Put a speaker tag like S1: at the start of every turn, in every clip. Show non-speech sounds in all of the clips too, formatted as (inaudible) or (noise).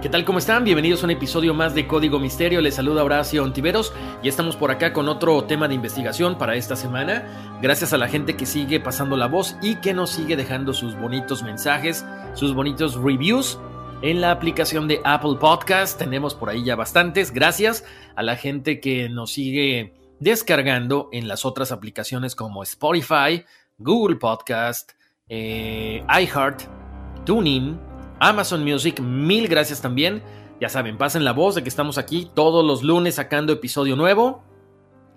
S1: ¿Qué tal? ¿Cómo están? Bienvenidos a un episodio más de Código Misterio. Les saluda Horacio Ontiveros y estamos por acá con otro tema de investigación para esta semana. Gracias a la gente que sigue pasando la voz y que nos sigue dejando sus bonitos mensajes, sus bonitos reviews en la aplicación de Apple Podcast. Tenemos por ahí ya bastantes. Gracias a la gente que nos sigue descargando en las otras aplicaciones como Spotify, Google Podcast, eh, iHeart, TuneIn. Amazon Music, mil gracias también. Ya saben, pasen la voz de que estamos aquí todos los lunes sacando episodio nuevo.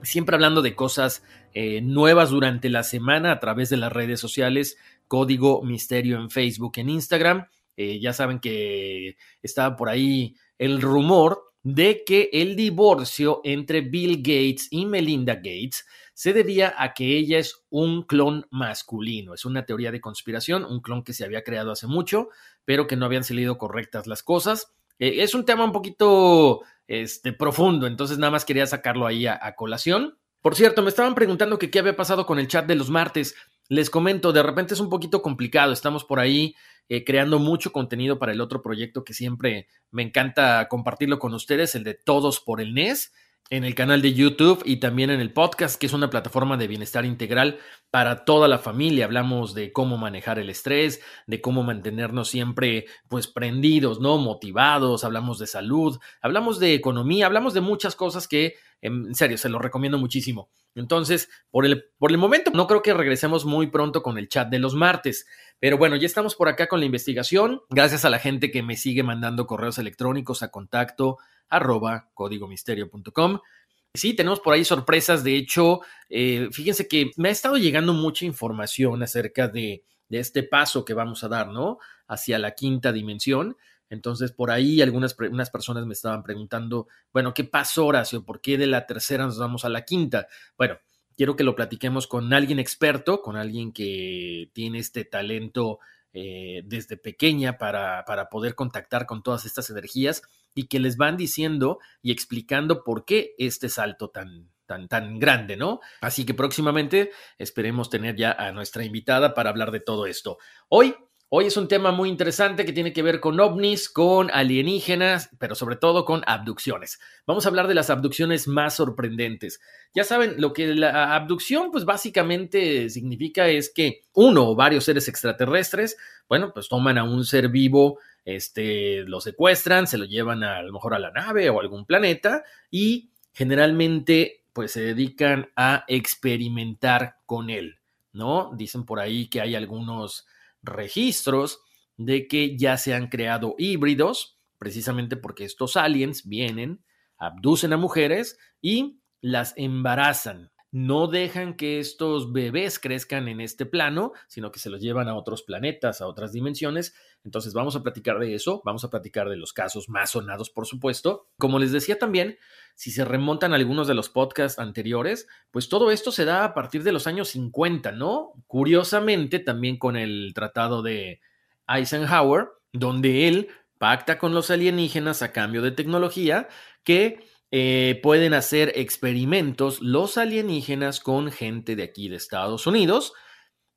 S1: Siempre hablando de cosas eh, nuevas durante la semana a través de las redes sociales. Código Misterio en Facebook, en Instagram. Eh, ya saben que estaba por ahí el rumor de que el divorcio entre Bill Gates y Melinda Gates se debía a que ella es un clon masculino. Es una teoría de conspiración, un clon que se había creado hace mucho, pero que no habían salido correctas las cosas. Eh, es un tema un poquito este, profundo, entonces nada más quería sacarlo ahí a, colación. Por cierto, me estaban preguntando qué había pasado con el chat de los martes. Les comento, de repente es un poquito complicado, estamos por ahí eh, creando mucho contenido para el otro proyecto que siempre me encanta compartirlo con ustedes, el de Todos por el NES en el canal de YouTube y también en el podcast, que es una plataforma de bienestar integral para toda la familia. Hablamos de cómo manejar el estrés, de cómo mantenernos siempre pues prendidos, ¿no? Motivados, hablamos de salud, hablamos de economía, hablamos de muchas cosas que en serio se lo recomiendo muchísimo. Entonces, por el, por el momento no creo que regresemos muy pronto con el chat de los martes, pero bueno, ya estamos por acá con la investigación. Gracias a la gente que me sigue mandando correos electrónicos a contacto arroba códigomisterio.com. Sí, tenemos por ahí sorpresas. De hecho, eh, fíjense que me ha estado llegando mucha información acerca de, de, este paso que vamos a dar, ¿no? Hacia la quinta dimensión. Entonces, por ahí algunas unas personas me estaban preguntando, bueno, ¿qué pasó, Horacio? ¿Por qué de la tercera nos vamos a la quinta? Bueno, quiero que lo platiquemos con alguien experto, con alguien que tiene este talento eh, desde pequeña para, para poder contactar con todas estas energías y que les van diciendo y explicando por qué este salto tan, tan, tan grande, ¿no? Así que próximamente esperemos tener ya a nuestra invitada para hablar de todo esto. Hoy Hoy es un tema muy interesante que tiene que ver con ovnis, con alienígenas, pero sobre todo con abducciones. Vamos a hablar de las abducciones más sorprendentes. Ya saben, lo que la abducción pues básicamente significa es que uno o varios seres extraterrestres, bueno, pues toman a un ser vivo, este, lo secuestran, se lo llevan a, lo mejor a la nave o a algún planeta y generalmente pues se dedican a experimentar con él, ¿no? Dicen por ahí que hay algunos registros de que ya se han creado híbridos, precisamente porque estos aliens vienen, abducen a mujeres y las embarazan. No dejan que estos bebés crezcan en este plano, sino que se los llevan a otros planetas, a otras dimensiones. Entonces vamos a platicar de eso, vamos a platicar de los casos más sonados, por supuesto. Como les decía también, si se remontan algunos de los podcasts anteriores, pues todo esto se da a partir de los años 50, ¿no? Curiosamente, también con el tratado de Eisenhower, donde él pacta con los alienígenas a cambio de tecnología que eh, pueden hacer experimentos los alienígenas con gente de aquí de Estados Unidos,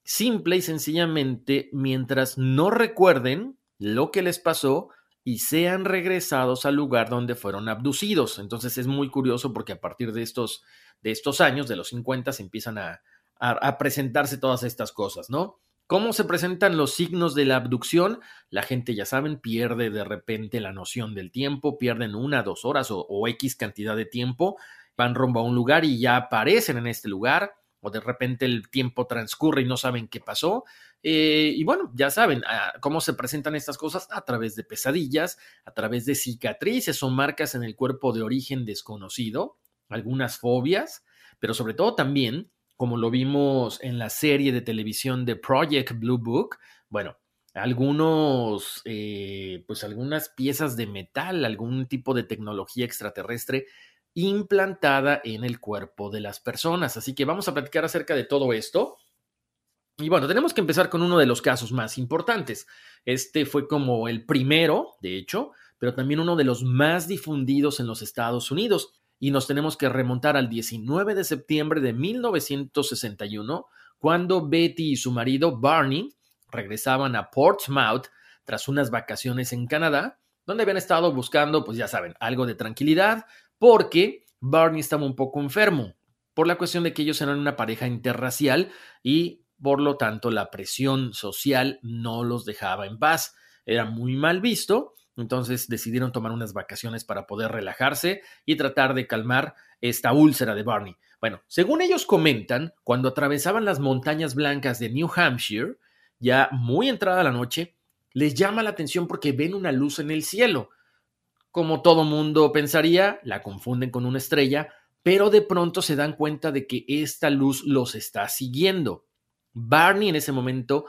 S1: simple y sencillamente mientras no recuerden lo que les pasó y sean regresados al lugar donde fueron abducidos. Entonces es muy curioso porque a partir de estos, de estos años, de los 50, se empiezan a, a presentarse todas estas cosas, ¿no? ¿Cómo se presentan los signos de la abducción? La gente, ya saben, pierde de repente la noción del tiempo, pierden una, dos horas o, X cantidad de tiempo, van rumbo a un lugar y ya aparecen en este lugar, o de repente el tiempo transcurre y no saben qué pasó. Eh, y bueno, ya saben ah, cómo se presentan estas cosas a través de pesadillas, a través de cicatrices o marcas en el cuerpo de origen desconocido, algunas fobias, pero sobre todo también como lo vimos en la serie de televisión de Project Blue Book, bueno, algunos, eh, pues algunas piezas de metal, algún tipo de tecnología extraterrestre implantada en el cuerpo de las personas. Así que vamos a platicar acerca de todo esto. Y bueno, tenemos que empezar con uno de los casos más importantes. Este fue como el primero, de hecho, pero también uno de los más difundidos en los Estados Unidos y nos tenemos que remontar al 19 de septiembre de 1961, cuando Betty y su marido Barney regresaban a Portsmouth tras unas vacaciones en Canadá, donde habían estado buscando, pues ya saben, algo de tranquilidad, porque Barney estaba un poco enfermo, por la cuestión de que ellos eran una pareja interracial y por lo tanto la presión social no los dejaba en paz. Era muy mal visto entonces decidieron tomar unas vacaciones para poder relajarse y tratar de calmar esta úlcera de Barney. Bueno, según ellos comentan, cuando atravesaban las montañas blancas de New Hampshire, ya muy entrada la noche, les llama la atención porque ven una luz en el cielo. Como todo mundo pensaría, la confunden con una estrella, pero de pronto se dan cuenta de que esta luz los está siguiendo. Barney en ese momento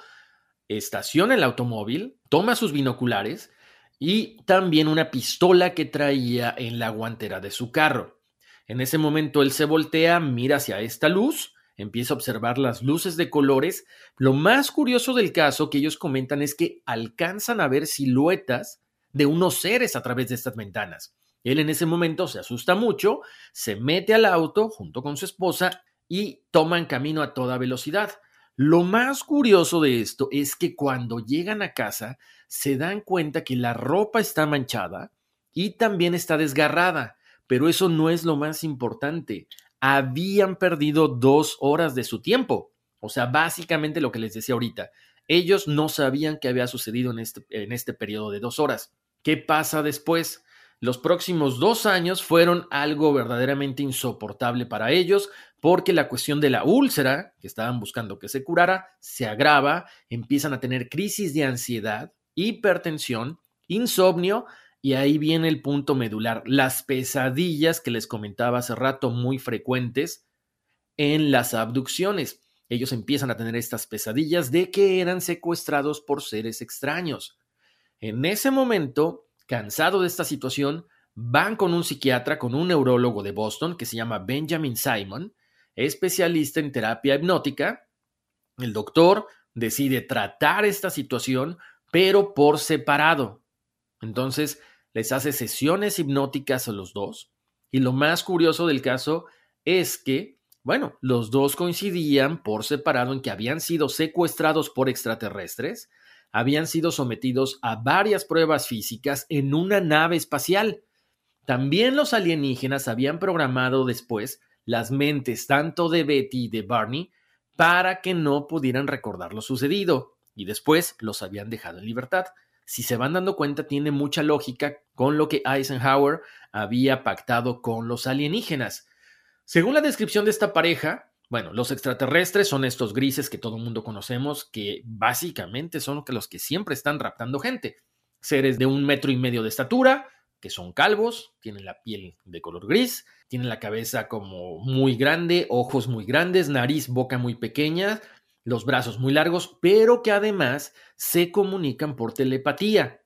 S1: estaciona el automóvil, toma sus binoculares y también una pistola que traía en la guantera de su carro. En ese momento él se voltea, mira hacia esta luz, empieza a observar las luces de colores. Lo más curioso del caso que ellos comentan es que alcanzan a ver siluetas de unos seres a través de estas ventanas. Él en ese momento se asusta mucho, se mete al auto junto con su esposa y toman camino a toda velocidad. Lo más curioso de esto es que cuando llegan a casa se dan cuenta que la ropa está manchada y también está desgarrada, pero eso no es lo más importante. Habían perdido dos horas de su tiempo. O sea, básicamente lo que les decía ahorita. Ellos no sabían qué había sucedido en este, en este periodo de dos horas. ¿Qué pasa después? Los próximos dos años fueron algo verdaderamente insoportable para ellos porque la cuestión de la úlcera, que estaban buscando que se curara, se agrava, empiezan a tener crisis de ansiedad, hipertensión, insomnio y ahí viene el punto medular, las pesadillas que les comentaba hace rato muy frecuentes en las abducciones. Ellos empiezan a tener estas pesadillas de que eran secuestrados por seres extraños. En ese momento, Cansado de esta situación, van con un psiquiatra, con un neurólogo de Boston que se llama Benjamin Simon, especialista en terapia hipnótica. El doctor decide tratar esta situación, pero por separado. Entonces, les hace sesiones hipnóticas a los dos. Y lo más curioso del caso es que, bueno, los dos coincidían por separado en que habían sido secuestrados por extraterrestres habían sido sometidos a varias pruebas físicas en una nave espacial. También los alienígenas habían programado después las mentes tanto de Betty y de Barney para que no pudieran recordar lo sucedido, y después los habían dejado en libertad. Si se van dando cuenta, tiene mucha lógica con lo que Eisenhower había pactado con los alienígenas. Según la descripción de esta pareja, bueno, los extraterrestres son estos grises que todo el mundo conocemos, que básicamente son los que siempre están raptando gente. Seres de un metro y medio de estatura, que son calvos, tienen la piel de color gris, tienen la cabeza como muy grande, ojos muy grandes, nariz, boca muy pequeña, los brazos muy largos, pero que además se comunican por telepatía.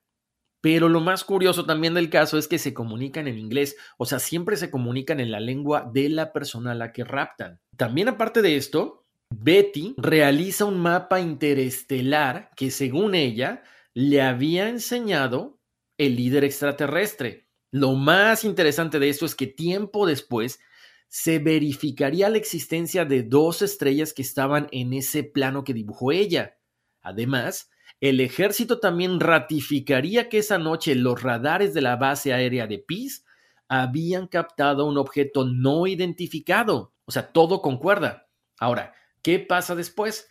S1: Pero lo más curioso también del caso es que se comunican en inglés, o sea, siempre se comunican en la lengua de la persona a la que raptan. También aparte de esto, Betty realiza un mapa interestelar que según ella le había enseñado el líder extraterrestre. Lo más interesante de esto es que tiempo después se verificaría la existencia de dos estrellas que estaban en ese plano que dibujó ella. Además, el ejército también ratificaría que esa noche los radares de la base aérea de Peace habían captado un objeto no identificado. O sea, todo concuerda. Ahora, ¿qué pasa después?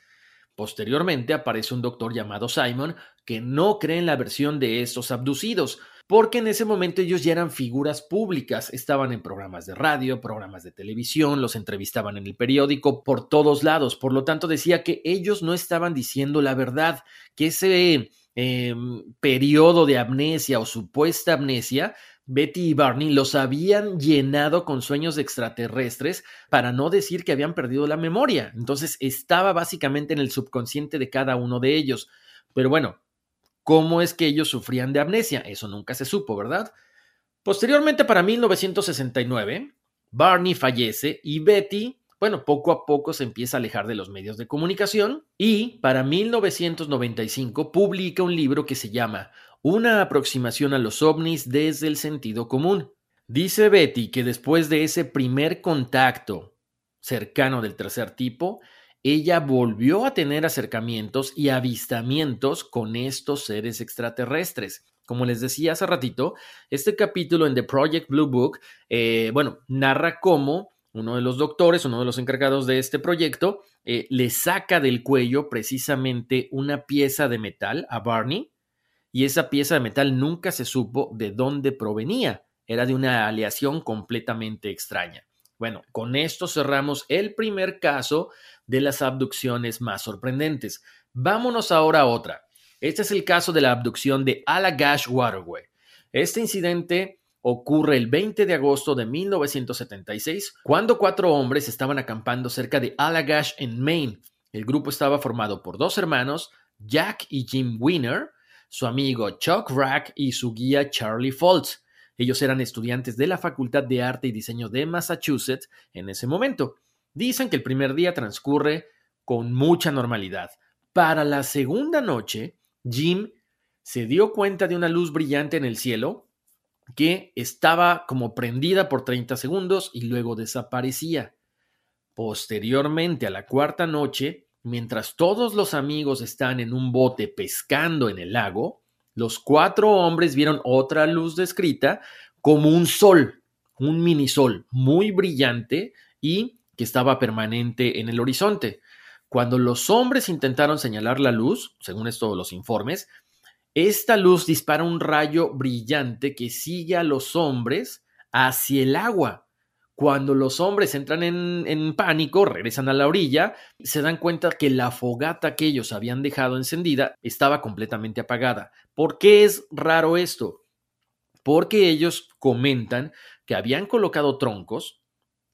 S1: Posteriormente aparece un doctor llamado Simon que no cree en la versión de estos abducidos, porque en ese momento ellos ya eran figuras públicas, estaban en programas de radio, programas de televisión, los entrevistaban en el periódico, por todos lados, por lo tanto decía que ellos no estaban diciendo la verdad, que ese eh, periodo de amnesia o supuesta amnesia Betty y Barney los habían llenado con sueños extraterrestres para no decir que habían perdido la memoria. Entonces estaba básicamente en el subconsciente de cada uno de ellos. Pero bueno, ¿Cómo es que ellos sufrían de amnesia? Eso nunca se supo, ¿verdad? Posteriormente, para 1969, Barney fallece y Betty, bueno, poco a poco se empieza a alejar de los medios de comunicación y para 1995 publica un libro que se llama Una aproximación a los ovnis desde el sentido común. Dice Betty que después de ese primer contacto cercano del tercer tipo, ella volvió a tener acercamientos y avistamientos con estos seres extraterrestres. Como les decía hace ratito, este capítulo en The Project Blue Book, eh, bueno, narra cómo uno de los doctores, uno de los encargados de este proyecto, eh, le saca del cuello precisamente una pieza de metal a Barney y esa pieza de metal nunca se supo de dónde provenía. Era de una aleación completamente extraña. Bueno, con esto cerramos el primer caso de las abducciones más sorprendentes. Vámonos ahora a otra. Este es el caso de la abducción de Allagash Waterway. Este incidente ocurre el 20 de agosto de 1976, cuando cuatro hombres estaban acampando cerca de Allagash en Maine. El grupo estaba formado por dos hermanos, Jack y Jim Wiener, su amigo Chuck Rack y su guía Charlie Foltz. Ellos eran estudiantes de la Facultad de Arte y Diseño de Massachusetts en ese momento. Dicen que el primer día transcurre con mucha normalidad. Para la segunda noche, Jim se dio cuenta de una luz brillante en el cielo que estaba como prendida por 30 segundos y luego desaparecía. Posteriormente, a la cuarta noche, mientras todos los amigos están en un bote pescando en el lago, los cuatro hombres vieron otra luz descrita como un sol, un minisol muy brillante y que estaba permanente en el horizonte. Cuando los hombres intentaron señalar la luz, según esto los informes, esta luz dispara un rayo brillante que sigue a los hombres hacia el agua. Cuando los hombres entran en, pánico, regresan a la orilla, se dan cuenta que la fogata que ellos habían dejado encendida estaba completamente apagada. ¿Por qué es raro esto? Porque ellos comentan que habían colocado troncos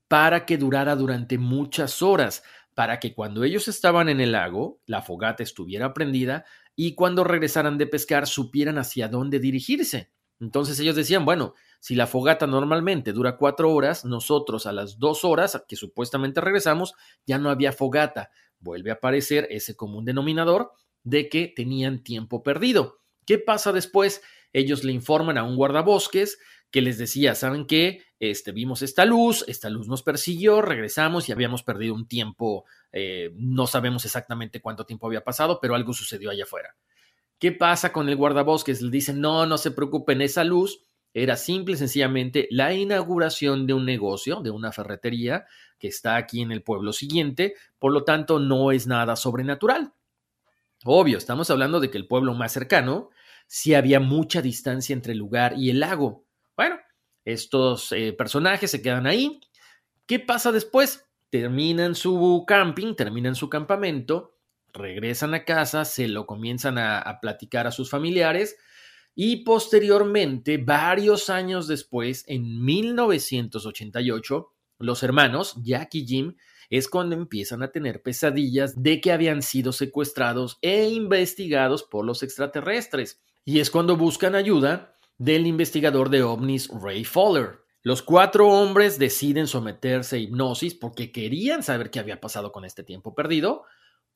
S1: para que durara durante muchas horas, para que cuando ellos estaban en el lago, la fogata estuviera prendida y cuando regresaran de pescar supieran hacia dónde dirigirse. Entonces ellos decían, bueno, si la fogata normalmente dura cuatro horas, nosotros a las dos horas que supuestamente regresamos, ya no había fogata. Vuelve a aparecer ese común denominador de que tenían tiempo perdido. ¿Qué pasa después? Ellos le informan a un guardabosques que les decía, ¿saben qué? Este, vimos esta luz, esta luz nos persiguió, regresamos y habíamos perdido un tiempo, eh, no sabemos exactamente cuánto tiempo había pasado, pero algo sucedió allá afuera. ¿Qué pasa con el guardabosques? Le dicen, no, no se preocupen, esa luz era simple y sencillamente la inauguración de un negocio, de una ferretería que está aquí en el pueblo siguiente, por lo tanto no es nada sobrenatural. Obvio, estamos hablando de que el pueblo más cercano, sí había mucha distancia entre el lugar y el lago, bueno, estos eh, personajes se quedan ahí. ¿Qué pasa después? Terminan su camping, terminan su campamento, regresan a casa, se lo comienzan a, a platicar a sus familiares Y posteriormente, varios años después, en 1988, los hermanos Jack y Jim es cuando empiezan a tener pesadillas de que habían sido secuestrados e investigados por los extraterrestres. Y es cuando buscan ayuda del investigador de ovnis Ray Fowler. Los cuatro hombres deciden someterse a hipnosis porque querían saber qué había pasado con este tiempo perdido.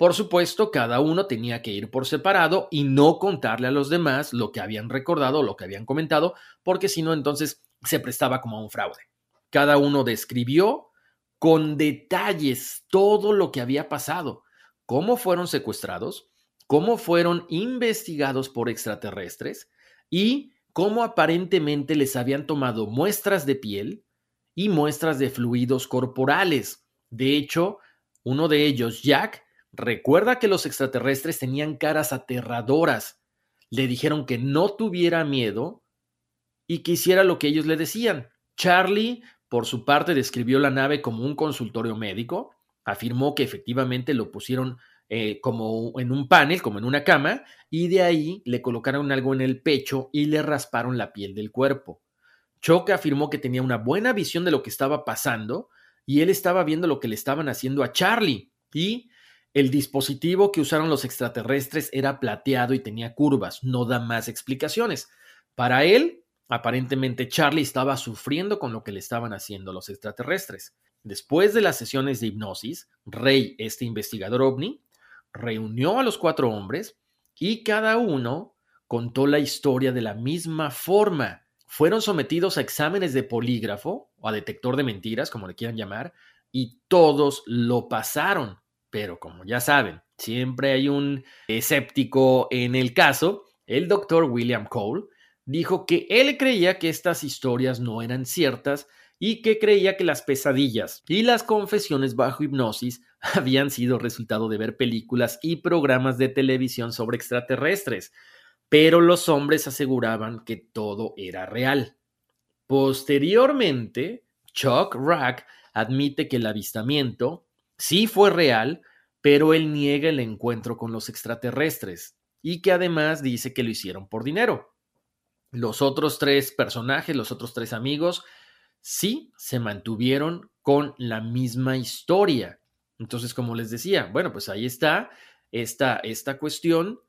S1: Por supuesto, cada uno tenía que ir por separado y no contarle a los demás lo que habían recordado, lo que habían comentado, porque si no, entonces se prestaba como a un fraude. Cada uno describió con detalles todo lo que había pasado, cómo fueron secuestrados, cómo fueron investigados por extraterrestres y cómo aparentemente les habían tomado muestras de piel y muestras de fluidos corporales. De hecho, uno de ellos, Jack, recuerda que los extraterrestres tenían caras aterradoras. Le dijeron que no tuviera miedo y que hiciera lo que ellos le decían. Charlie por su parte, describió la nave como un consultorio médico, afirmó que efectivamente lo pusieron eh, como en un panel, como en una cama, y de ahí le colocaron algo en el pecho y le rasparon la piel del cuerpo. Chuck afirmó que tenía una buena visión de lo que estaba pasando y él estaba viendo lo que le estaban haciendo a Charlie. Y el dispositivo que usaron los extraterrestres era plateado y tenía curvas. No da más explicaciones. Para él, Aparentemente Charlie estaba sufriendo con lo que le estaban haciendo los extraterrestres. Después de las sesiones de hipnosis, Rey, este investigador ovni, reunió a los cuatro hombres y cada uno contó la historia de la misma forma. Fueron sometidos a exámenes de polígrafo o a detector de mentiras, como le quieran llamar, y todos lo pasaron. Pero como ya saben, siempre hay un escéptico en el caso. El doctor William Cole dijo que él creía que estas historias no eran ciertas y que creía que las pesadillas y las confesiones bajo hipnosis (laughs) habían sido resultado de ver películas y programas de televisión sobre extraterrestres, pero los hombres aseguraban que todo era real. Posteriormente, Chuck Rack admite que el avistamiento sí fue real, pero él niega el encuentro con los extraterrestres y que además dice que lo hicieron por dinero. Los otros tres personajes, los otros tres amigos, sí se mantuvieron con la misma historia. Entonces, como les decía, bueno, pues ahí está esta, esta cuestión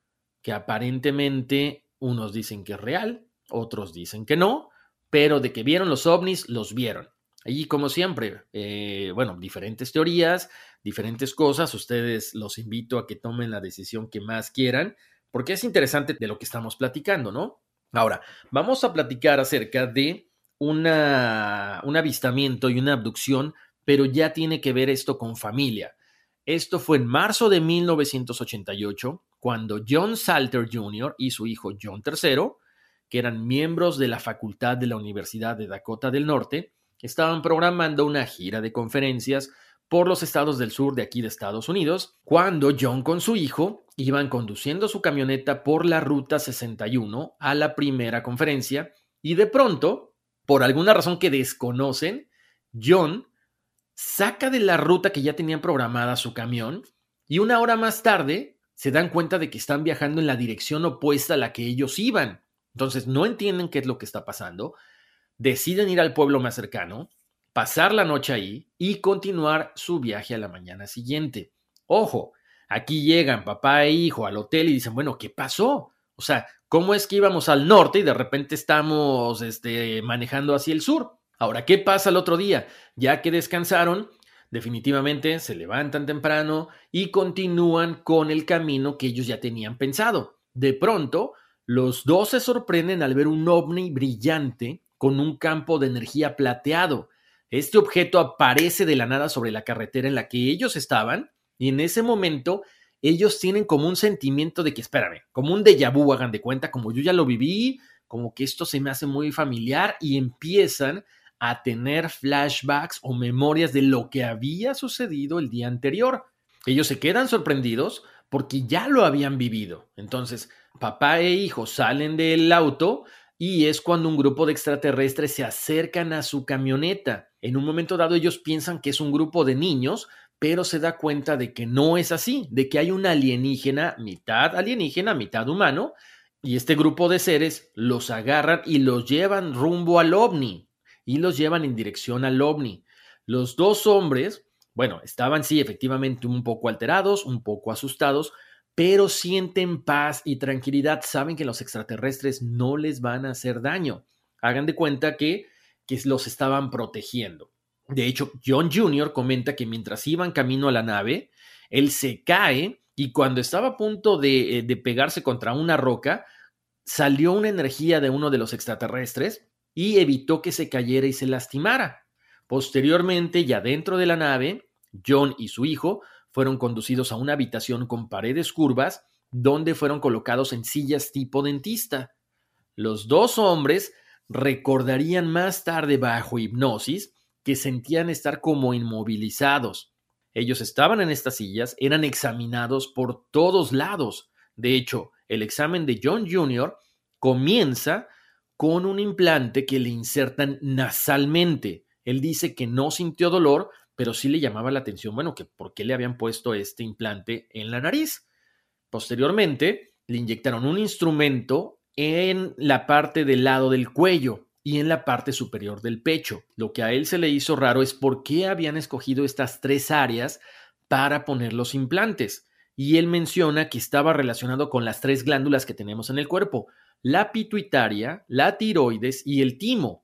S1: que aparentemente unos dicen que es real, otros dicen que no, pero de que vieron los ovnis, los vieron. Y como siempre, eh, bueno, diferentes teorías, diferentes cosas, ustedes los invito a que tomen la decisión que más quieran, porque es interesante de lo que estamos platicando, ¿no? Ahora, vamos a platicar acerca de una, un avistamiento y una abducción, pero ya tiene que ver esto con familia. Esto fue en marzo de 1988, cuando John Salter Jr. y su hijo John III, que eran miembros de la facultad de la Universidad de Dakota del Norte, estaban programando una gira de conferencias por los estados del sur de aquí de Estados Unidos, cuando John con su hijo iban conduciendo su camioneta por la Ruta 61 a la primera conferencia y de pronto, por alguna razón que desconocen, John saca de la ruta que ya tenían programada su camión y una hora más tarde se dan cuenta de que están viajando en la dirección opuesta a la que ellos iban. Entonces no entienden qué es lo que está pasando, deciden ir al pueblo más cercano, pasar la noche ahí y continuar su viaje a la mañana siguiente. Ojo, aquí llegan papá e hijo al hotel y dicen, bueno, ¿qué pasó? O sea, ¿cómo es que íbamos al norte y de repente estamos este, manejando hacia el sur? Ahora, ¿qué pasa el otro día? Ya que descansaron, definitivamente se levantan temprano y continúan con el camino que ellos ya tenían pensado. De pronto, los dos se sorprenden al ver un ovni brillante con un campo de energía plateado. Este objeto aparece de la nada sobre la carretera en la que ellos estaban y en ese momento ellos tienen como un sentimiento de que, espérame, como un déjà vu, hagan de cuenta, como yo ya lo viví, como que esto se me hace muy familiar y empiezan a tener flashbacks o memorias de lo que había sucedido el día anterior. Ellos se quedan sorprendidos porque ya lo habían vivido. Entonces, papá e hijo salen del auto y es cuando un grupo de extraterrestres se acercan a su camioneta. En un momento dado ellos piensan que es un grupo de niños, pero se da cuenta de que no es así, de que hay un alienígena, mitad alienígena, mitad humano, Y este grupo de seres los agarran y los llevan rumbo al ovni y los llevan en dirección al ovni. Los dos hombres, bueno, estaban sí efectivamente un poco alterados, un poco asustados, pero sienten paz y tranquilidad, saben que los extraterrestres no les van a hacer daño. Hagan de cuenta que, que los estaban protegiendo. De hecho, John Jr. comenta que mientras iban camino a la nave, él se cae y cuando estaba a punto de, eh, de pegarse contra una roca, salió una energía de uno de los extraterrestres y evitó que se cayera y se lastimara. Posteriormente, ya dentro de la nave, John y su hijo fueron conducidos a una habitación con paredes curvas donde fueron colocados en sillas tipo dentista. Los dos hombres recordarían más tarde bajo hipnosis que sentían estar como inmovilizados. Ellos estaban en estas sillas, eran examinados por todos lados. De hecho, el examen de John Jr. comienza con un implante que le insertan nasalmente. Él dice que no sintió dolor, pero sí le llamaba la atención, bueno, que por qué le habían puesto este implante en la nariz. Posteriormente, le inyectaron un instrumento en la parte del lado del cuello y en la parte superior del pecho. Lo que a él se le hizo raro es por qué habían escogido estas tres áreas para poner los implantes. Y él menciona que estaba relacionado con las tres glándulas que tenemos en el cuerpo, la pituitaria, la tiroides y el timo,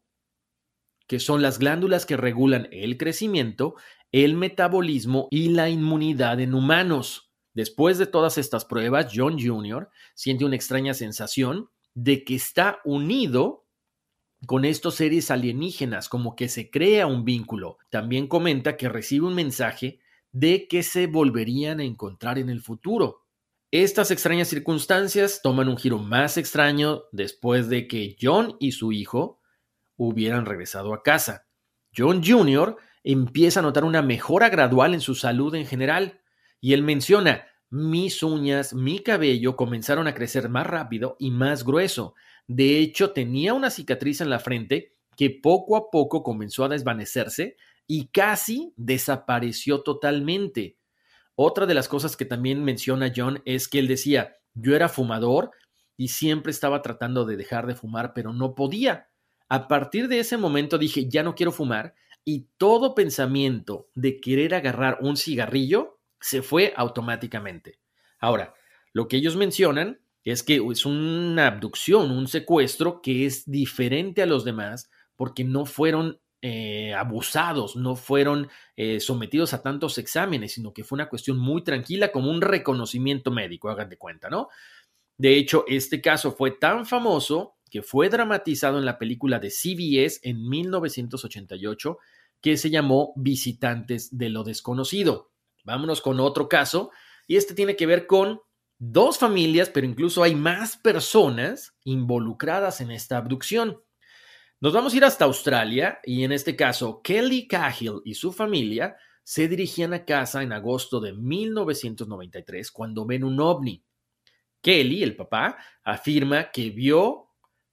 S1: que son las glándulas que regulan el crecimiento, el metabolismo y la inmunidad en humanos. Después de todas estas pruebas, John Jr. siente una extraña sensación de que está unido con estos seres alienígenas, como que se crea un vínculo. También comenta que recibe un mensaje de que se volverían a encontrar en el futuro. Estas extrañas circunstancias toman un giro más extraño después de que John y su hijo hubieran regresado a casa. John Jr. empieza a notar una mejora gradual en su salud en general y él menciona, mis uñas, mi cabello comenzaron a crecer más rápido y más grueso. De hecho, tenía una cicatriz en la frente que poco a poco comenzó a desvanecerse y casi desapareció totalmente. Otra de las cosas que también menciona John es que él decía, yo era fumador y siempre estaba tratando de dejar de fumar, pero no podía. A partir de ese momento dije, ya no quiero fumar y todo pensamiento de querer agarrar un cigarrillo se fue automáticamente. Ahora, lo que ellos mencionan es que es una abducción, un secuestro que es diferente a los demás porque no fueron eh, abusados, no fueron eh, sometidos a tantos exámenes, sino que fue una cuestión muy tranquila como un reconocimiento médico, hagan de cuenta, ¿no? De hecho, este caso fue tan famoso que fue dramatizado en la película de CBS en 1988 que se llamó Visitantes de lo desconocido. Vámonos con otro caso y este tiene que ver con dos familias, pero incluso hay más personas involucradas en esta abducción. Nos vamos a ir hasta Australia y en este caso Kelly Cahill y su familia se dirigían a casa en agosto de 1993 cuando ven un ovni. Kelly, el papá, afirma que vio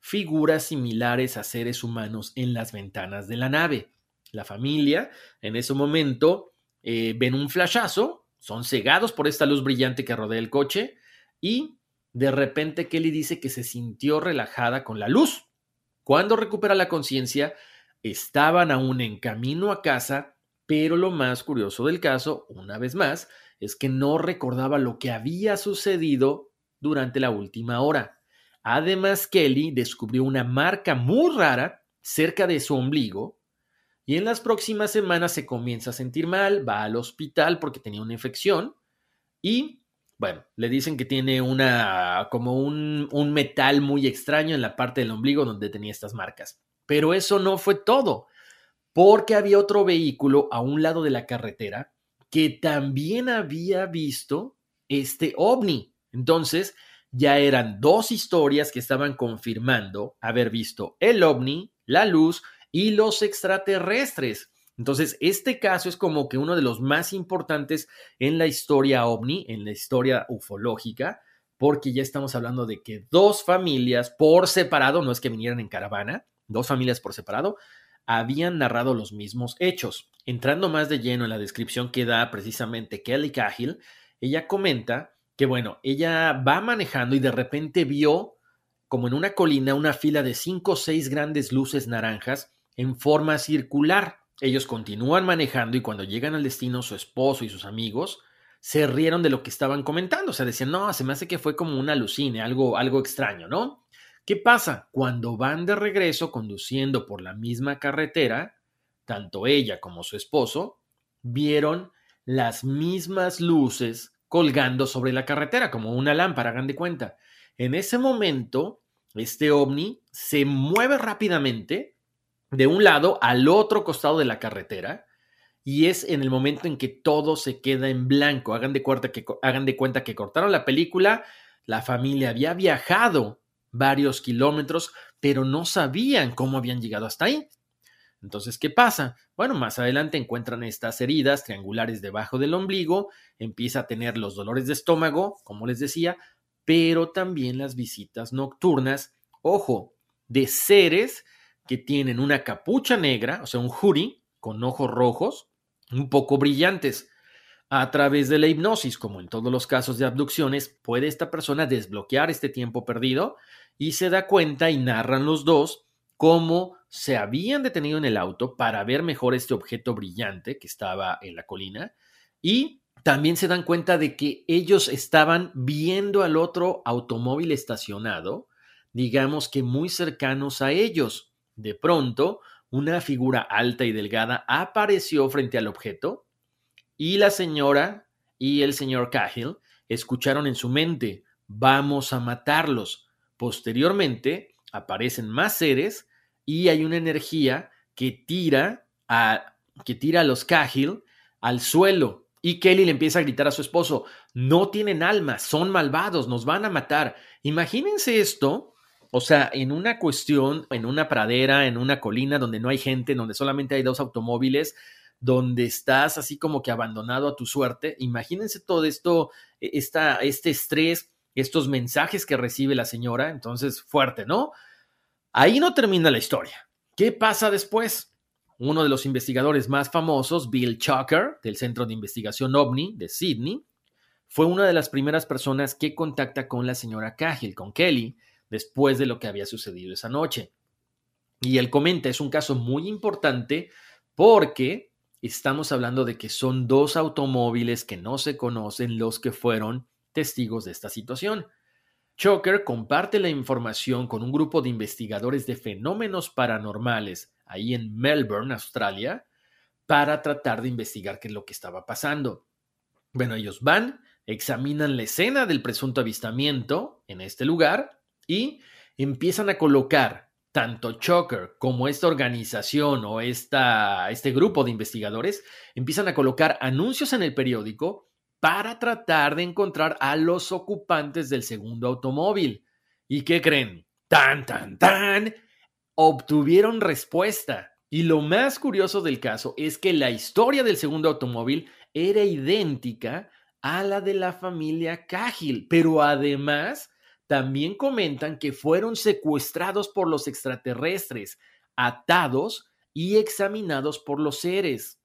S1: figuras similares a seres humanos en las ventanas de la nave. La familia en ese momento eh, ven un flashazo son cegados por esta luz brillante que rodea el coche y de repente Kelly dice que se sintió relajada con la luz. Cuando recupera la conciencia, estaban aún en camino a casa, pero lo más curioso del caso, una vez más, es que no recordaba lo que había sucedido durante la última hora. Además, Kelly descubrió una marca muy rara cerca de su ombligo y en las próximas semanas se comienza a sentir mal, va al hospital porque tenía una infección y, bueno, le dicen que tiene una, como un, un metal muy extraño en la parte del ombligo donde tenía estas marcas. Pero eso no fue todo, porque había otro vehículo a un lado de la carretera que también había visto este ovni. Entonces, ya eran dos historias que estaban confirmando haber visto el ovni, la luz y los extraterrestres. Entonces, este caso es como que uno de los más importantes en la historia ovni, en la historia ufológica, porque ya estamos hablando de que dos familias por separado, no es que vinieran en caravana, dos familias por separado, habían narrado los mismos hechos. Entrando más de lleno en la descripción que da precisamente Kelly Cahill, ella comenta que, bueno, ella va manejando y de repente vio como en una colina, una fila de cinco o seis grandes luces naranjas en forma circular. Ellos continúan manejando y cuando llegan al destino, su esposo y sus amigos se rieron de lo que estaban comentando. O sea, decían, no, se me hace que fue como un alucine, algo, algo extraño, ¿no? ¿Qué pasa? Cuando van de regreso conduciendo por la misma carretera, tanto ella como su esposo vieron las mismas luces colgando sobre la carretera, como una lámpara, hagan de cuenta. En ese momento, este ovni se mueve rápidamente de un lado al otro costado de la carretera y es en el momento en que todo se queda en blanco. Hagan de cuenta que, hagan de cuenta que cortaron la película, la familia había viajado varios kilómetros, pero no sabían cómo habían llegado hasta ahí. Entonces, ¿qué pasa? Bueno, más adelante encuentran estas heridas triangulares debajo del ombligo, empieza a tener los dolores de estómago, como les decía, pero también las visitas nocturnas, ojo, de seres que tienen una capucha negra, o sea, un hoodie con ojos rojos, un poco brillantes. A través de la hipnosis, como en todos los casos de abducciones, puede esta persona desbloquear este tiempo perdido y se da cuenta y narran los dos cómo se habían detenido en el auto para ver mejor este objeto brillante que estaba en la colina y también se dan cuenta de que ellos estaban viendo al otro automóvil estacionado, digamos que muy cercanos a ellos. De pronto, una figura alta y delgada apareció frente al objeto y la señora y el señor Cahill escucharon en su mente, vamos a matarlos. Posteriormente aparecen más seres y hay una energía que tira a, que tira los Cahill al suelo. Y Kelly le empieza a gritar a su esposo, no tienen alma, son malvados, nos van a matar. Imagínense esto o sea, en una cuestión, en una pradera, en una colina donde no hay gente, donde solamente hay dos automóviles, donde estás así como que abandonado a tu suerte, imagínense todo esto, e, esta, este estrés, estos mensajes que recibe la señora, entonces fuerte, ¿no? Ahí no termina la historia. ¿Qué pasa después? Uno de los investigadores más famosos, Bill Chucker, del Centro de Investigación OVNI de Sydney, fue una de las primeras personas que contacta con la señora Cahill, con Kelly, después de lo que había sucedido esa noche. Y él comenta, es un caso muy importante porque estamos hablando de que son dos automóviles que no se conocen los que fueron testigos de esta situación. Choker comparte la información con un grupo de investigadores de fenómenos paranormales ahí en Melbourne, Australia, para tratar de investigar qué es lo que estaba pasando. Bueno, ellos van, examinan la escena del presunto avistamiento en este lugar y empiezan a colocar tanto Choker como esta organización o esta, este grupo de investigadores empiezan a colocar anuncios en el periódico para tratar de encontrar a los ocupantes del segundo automóvil. ¿Y qué creen? Tan, tan, tan. Obtuvieron respuesta. Y lo más curioso del caso es que la historia del segundo automóvil era idéntica a la de la familia Cahill, pero además también comentan que fueron secuestrados por los extraterrestres, atados y examinados por los seres.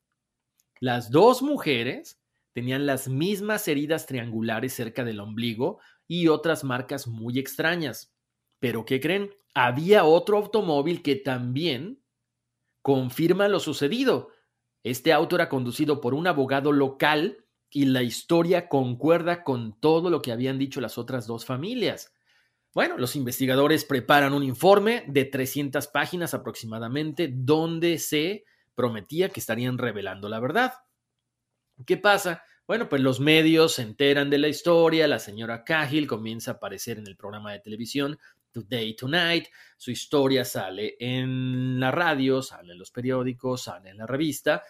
S1: Las dos mujeres tenían las mismas heridas triangulares cerca del ombligo y otras marcas muy extrañas. Pero ¿qué creen? Había otro automóvil que también confirma lo sucedido. Este auto era conducido por un abogado local y la historia concuerda con todo lo que habían dicho las otras dos familias. Bueno, los investigadores preparan un informe de 300 páginas aproximadamente donde se prometía que estarían revelando la verdad. ¿Qué pasa? Bueno, pues los medios se enteran de la historia, la señora Cahill comienza a aparecer en el programa de televisión Today Tonight, su historia sale en la radio, sale en los periódicos, sale en la revista,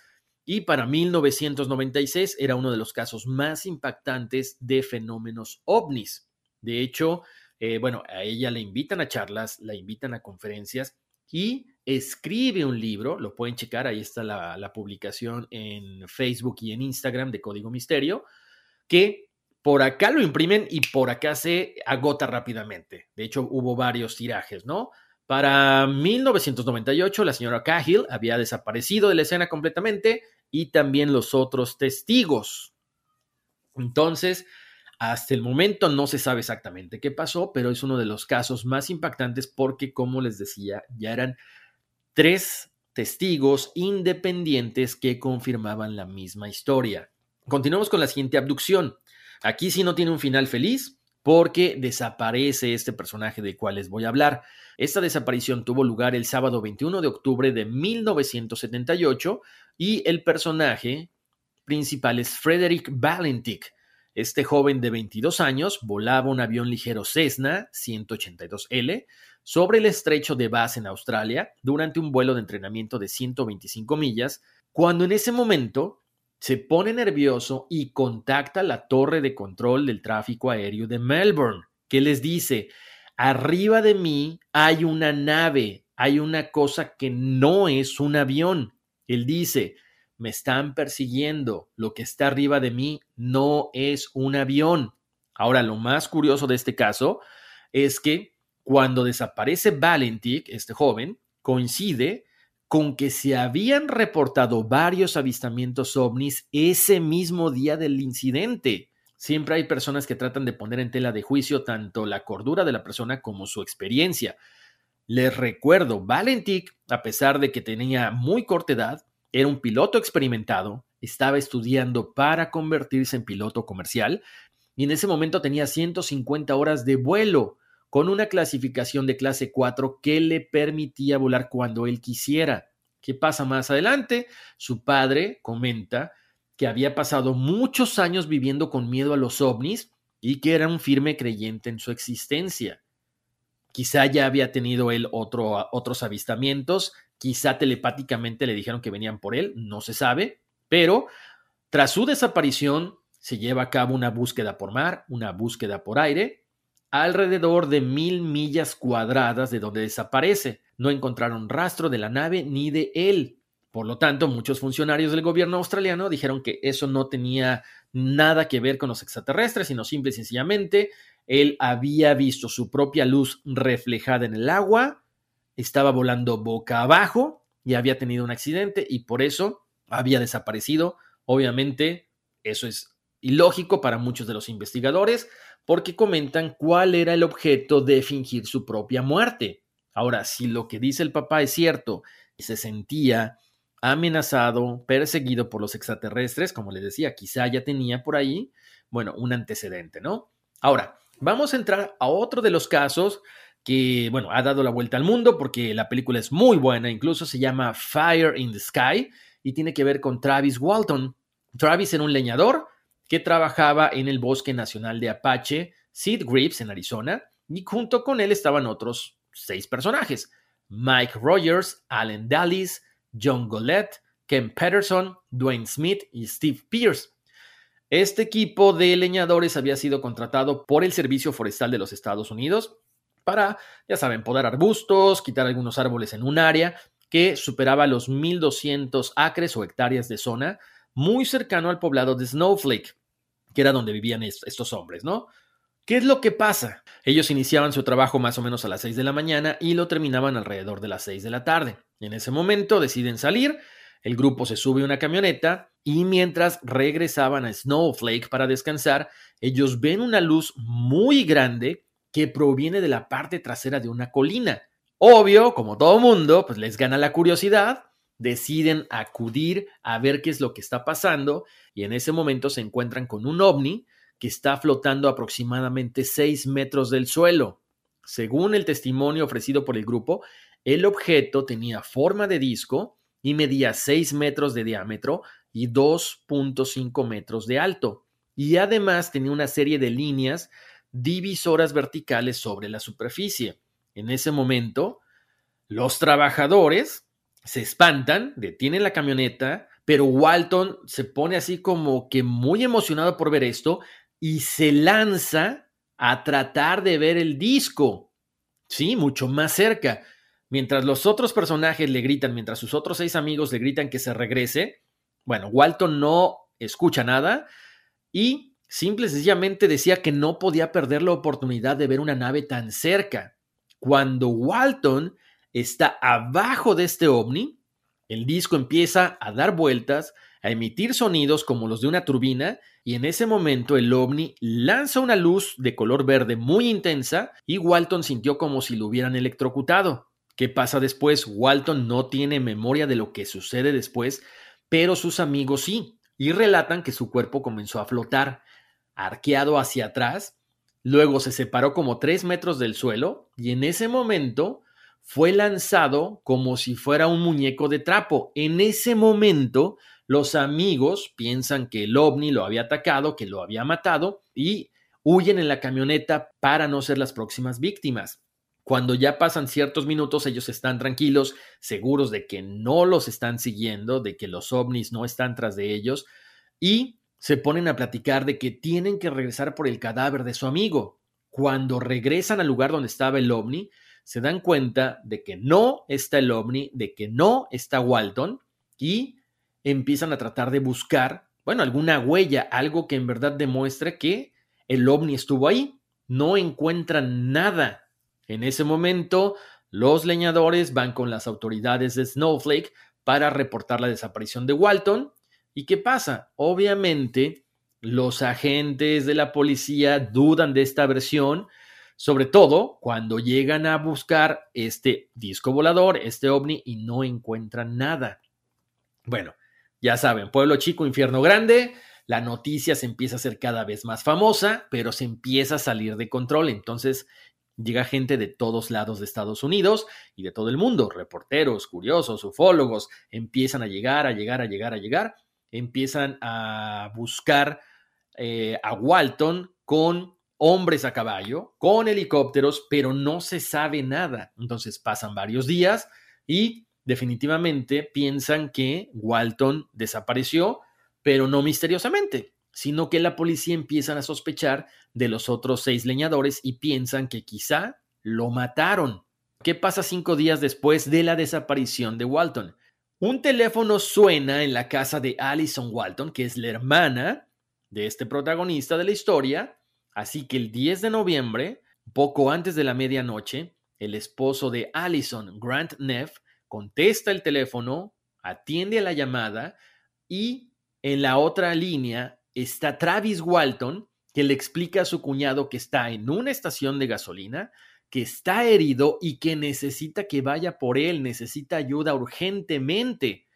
S1: y para 1996 era uno de los casos más impactantes de fenómenos ovnis. De hecho, eh, bueno, a ella le invitan a charlas, la invitan a conferencias y escribe un libro, lo pueden checar, ahí está la, publicación en Facebook y en Instagram de Código Misterio, que por acá lo imprimen y por acá se agota rápidamente. De hecho, hubo varios tirajes, ¿no? Para 1998, la señora Cahill había desaparecido de la escena completamente y también los otros testigos. Entonces, Hasta el momento no se sabe exactamente qué pasó, pero es uno de los casos más impactantes porque, como les decía, ya eran tres testigos independientes que confirmaban la misma historia. Continuamos con la siguiente abducción. Aquí sí no tiene un final feliz porque desaparece este personaje del cual les voy a hablar. Esta desaparición tuvo lugar el sábado 21 de octubre de 1978 y el personaje principal es Frederick Valentik, este joven de 22 años volaba un avión ligero Cessna 182L sobre el estrecho de Bass en Australia durante un vuelo de entrenamiento de 125 millas, cuando en ese momento se pone nervioso y contacta la torre de control del tráfico aéreo de Melbourne, que les dice, arriba de mí hay una nave, hay una cosa que no es un avión. Él dice, me están persiguiendo, lo que está arriba de mí no es un avión. Ahora, lo más curioso de este caso es que cuando desaparece Valentik, este joven, coincide con que se habían reportado varios avistamientos ovnis ese mismo día del incidente. Siempre hay personas que tratan de poner en tela de juicio tanto la cordura de la persona como su experiencia. Les recuerdo, Valentik, a pesar de que tenía muy corta edad, era un piloto experimentado, estaba estudiando para convertirse en piloto comercial y en ese momento tenía 150 horas de vuelo con una clasificación de clase 4 que le permitía volar cuando él quisiera. ¿Qué pasa más adelante? Su padre comenta que había pasado muchos años viviendo con miedo a los ovnis y que era un firme creyente en su existencia. Quizá ya había tenido él otro, otros avistamientos, Quizá telepáticamente le dijeron que venían por él, no se sabe, pero tras su desaparición se lleva a cabo una búsqueda por mar, una búsqueda por aire, alrededor de mil millas cuadradas de donde desaparece. No encontraron rastro de la nave ni de él. Por lo tanto, muchos funcionarios del gobierno australiano dijeron que eso no tenía nada que ver con los extraterrestres, sino simple y sencillamente él había visto su propia luz reflejada en el agua estaba volando boca abajo y había tenido un accidente y por eso había desaparecido. Obviamente, eso es ilógico para muchos de los investigadores porque comentan cuál era el objeto de fingir su propia muerte. Ahora, si lo que dice el papá es cierto se sentía amenazado, perseguido por los extraterrestres, como les decía, quizá ya tenía por ahí, bueno, un antecedente, ¿no? Ahora, vamos a entrar a otro de los casos que, bueno, ha dado la vuelta al mundo porque la película es muy buena, incluso se llama Fire in the Sky y tiene que ver con Travis Walton. Travis era un leñador que trabajaba en el Bosque Nacional de Apache, Sid Grips, en Arizona, y junto con él estaban otros seis personajes, Mike Rogers, Alan Dallis, John Golett, Ken Patterson, Dwayne Smith y Steve Pierce. Este equipo de leñadores había sido contratado por el Servicio Forestal de los Estados Unidos para, ya saben, podar arbustos, quitar algunos árboles en un área que superaba los 1.200 acres o hectáreas de zona, muy cercano al poblado de Snowflake, que era donde vivían estos hombres, ¿no? ¿Qué es lo que pasa? Ellos iniciaban su trabajo más o menos a las 6 de la mañana y lo terminaban alrededor de las 6 de la tarde. En ese momento deciden salir, el grupo se sube a una camioneta y mientras regresaban a Snowflake para descansar, ellos ven una luz muy grande que proviene de la parte trasera de una colina. Obvio, como todo mundo, pues les gana la curiosidad, deciden acudir a ver qué es lo que está pasando y en ese momento se encuentran con un ovni que está flotando aproximadamente 6 metros del suelo. Según el testimonio ofrecido por el grupo, el objeto tenía forma de disco y medía 6 metros de diámetro y 2.5 metros de alto. Y además tenía una serie de líneas divisoras verticales sobre la superficie. En ese momento, los trabajadores se espantan, detienen la camioneta, pero Walton se pone así como que muy emocionado por ver esto y se lanza a tratar de ver el disco. Sí, mucho más cerca. Mientras los otros personajes le gritan, mientras sus otros seis amigos le gritan que se regrese, bueno, Walton no escucha nada y Simple y sencillamente decía que no podía perder la oportunidad de ver una nave tan cerca. Cuando Walton está abajo de este ovni, el disco empieza a dar vueltas, a emitir sonidos como los de una turbina y en ese momento el ovni lanza una luz de color verde muy intensa y Walton sintió como si lo hubieran electrocutado. ¿Qué pasa después? Walton no tiene memoria de lo que sucede después, pero sus amigos sí, y relatan que su cuerpo comenzó a flotar, arqueado hacia atrás, luego se separó como tres metros del suelo y en ese momento fue lanzado como si fuera un muñeco de trapo. En ese momento los amigos piensan que el ovni lo había atacado, que lo había matado y huyen en la camioneta para no ser las próximas víctimas. Cuando ya pasan ciertos minutos, ellos están tranquilos, seguros de que no los están siguiendo, de que los ovnis no están tras de ellos, y se ponen a platicar de que tienen que regresar por el cadáver de su amigo. Cuando regresan al lugar donde estaba el ovni, se dan cuenta de que no está el ovni, de que no está Walton, y empiezan a tratar de buscar, bueno, alguna huella, algo que en verdad demuestre que el ovni estuvo ahí. No encuentran nada. En ese momento, los leñadores van con las autoridades de Snowflake para reportar la desaparición de Walton. ¿Y qué pasa? Obviamente, los agentes de la policía dudan de esta versión, sobre todo cuando llegan a buscar este disco volador, este ovni, y no encuentran nada. Bueno, ya saben, pueblo chico, infierno grande, la noticia se empieza a hacer cada vez más famosa, pero se empieza a salir de control. Entonces llega gente de todos lados de Estados Unidos y de todo el mundo, reporteros, curiosos, ufólogos, empiezan a llegar, a llegar, a llegar, a llegar, empiezan a buscar eh, a Walton con hombres a caballo, con helicópteros, pero no se sabe nada. Entonces pasan varios días y definitivamente piensan que Walton desapareció, pero no misteriosamente, sino que la policía empiezan a sospechar de los otros seis leñadores y piensan que quizá lo mataron. ¿Qué pasa cinco días después de la desaparición de Walton? Un teléfono suena en la casa de Alison Walton, que es la hermana de este protagonista de la historia, así que el 10 de noviembre, poco antes de la medianoche, el esposo de Alison, Grant Neff, contesta el teléfono, atiende a la llamada y en la otra línea está Travis Walton, que le explica a su cuñado que está en una estación de gasolina, que está herido y que necesita que vaya por él, necesita ayuda urgentemente.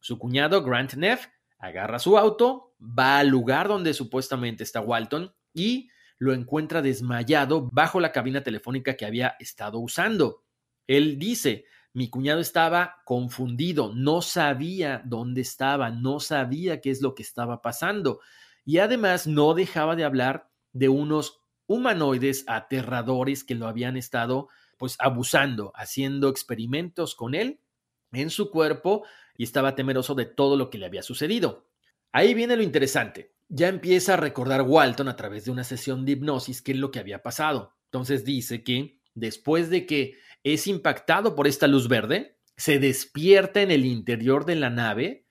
S1: Su cuñado Grant Neff agarra su auto, va al lugar donde supuestamente está Walton y lo encuentra desmayado bajo la cabina telefónica que había estado usando. Él dice, mi cuñado estaba confundido, no sabía dónde estaba, no sabía qué es lo que estaba pasando. Y además no dejaba de hablar de unos humanoides aterradores que lo habían estado pues abusando, haciendo experimentos con él en su cuerpo y estaba temeroso de todo lo que le había sucedido. Ahí viene lo interesante. Ya empieza a recordar Walton a través de una sesión de hipnosis qué es lo que había pasado. Entonces dice que después de que es impactado por esta luz verde, se despierta en el interior de la nave,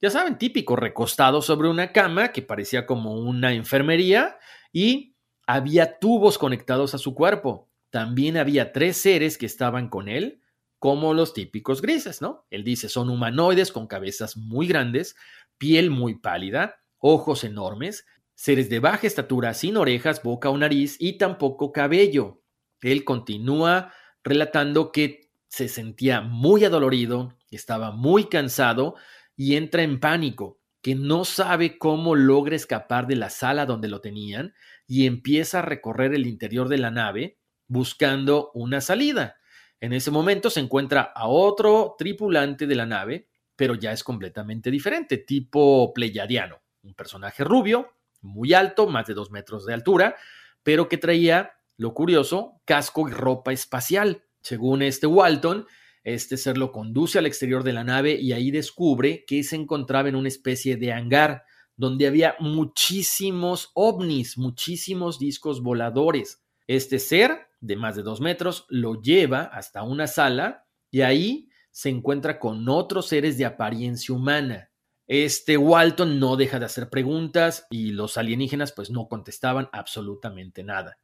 S1: ya saben, típico, recostado sobre una cama que parecía como una enfermería y había tubos conectados a su cuerpo. También había tres seres que estaban con él, como los típicos grises, ¿no? Él dice, son humanoides con cabezas muy grandes, piel muy pálida, ojos enormes, seres de baja estatura sin orejas, boca o nariz y tampoco cabello. Él continúa relatando que se sentía muy adolorido, estaba muy cansado y entra en pánico, que no sabe cómo logra escapar de la sala donde lo tenían y empieza a recorrer el interior de la nave buscando una salida. En ese momento se encuentra a otro tripulante de la nave, pero ya es completamente diferente, tipo pleyadiano, un personaje rubio, muy alto, más de dos metros de altura, pero que traía lo curioso, casco y ropa espacial. Según este Walton, este ser lo conduce al exterior de la nave y ahí descubre que se encontraba en una especie de hangar donde había muchísimos ovnis, muchísimos discos voladores. Este ser, de más de dos metros, lo lleva hasta una sala y ahí se encuentra con otros seres de apariencia humana. Este Walton no deja de hacer preguntas y los alienígenas pues no contestaban absolutamente nada.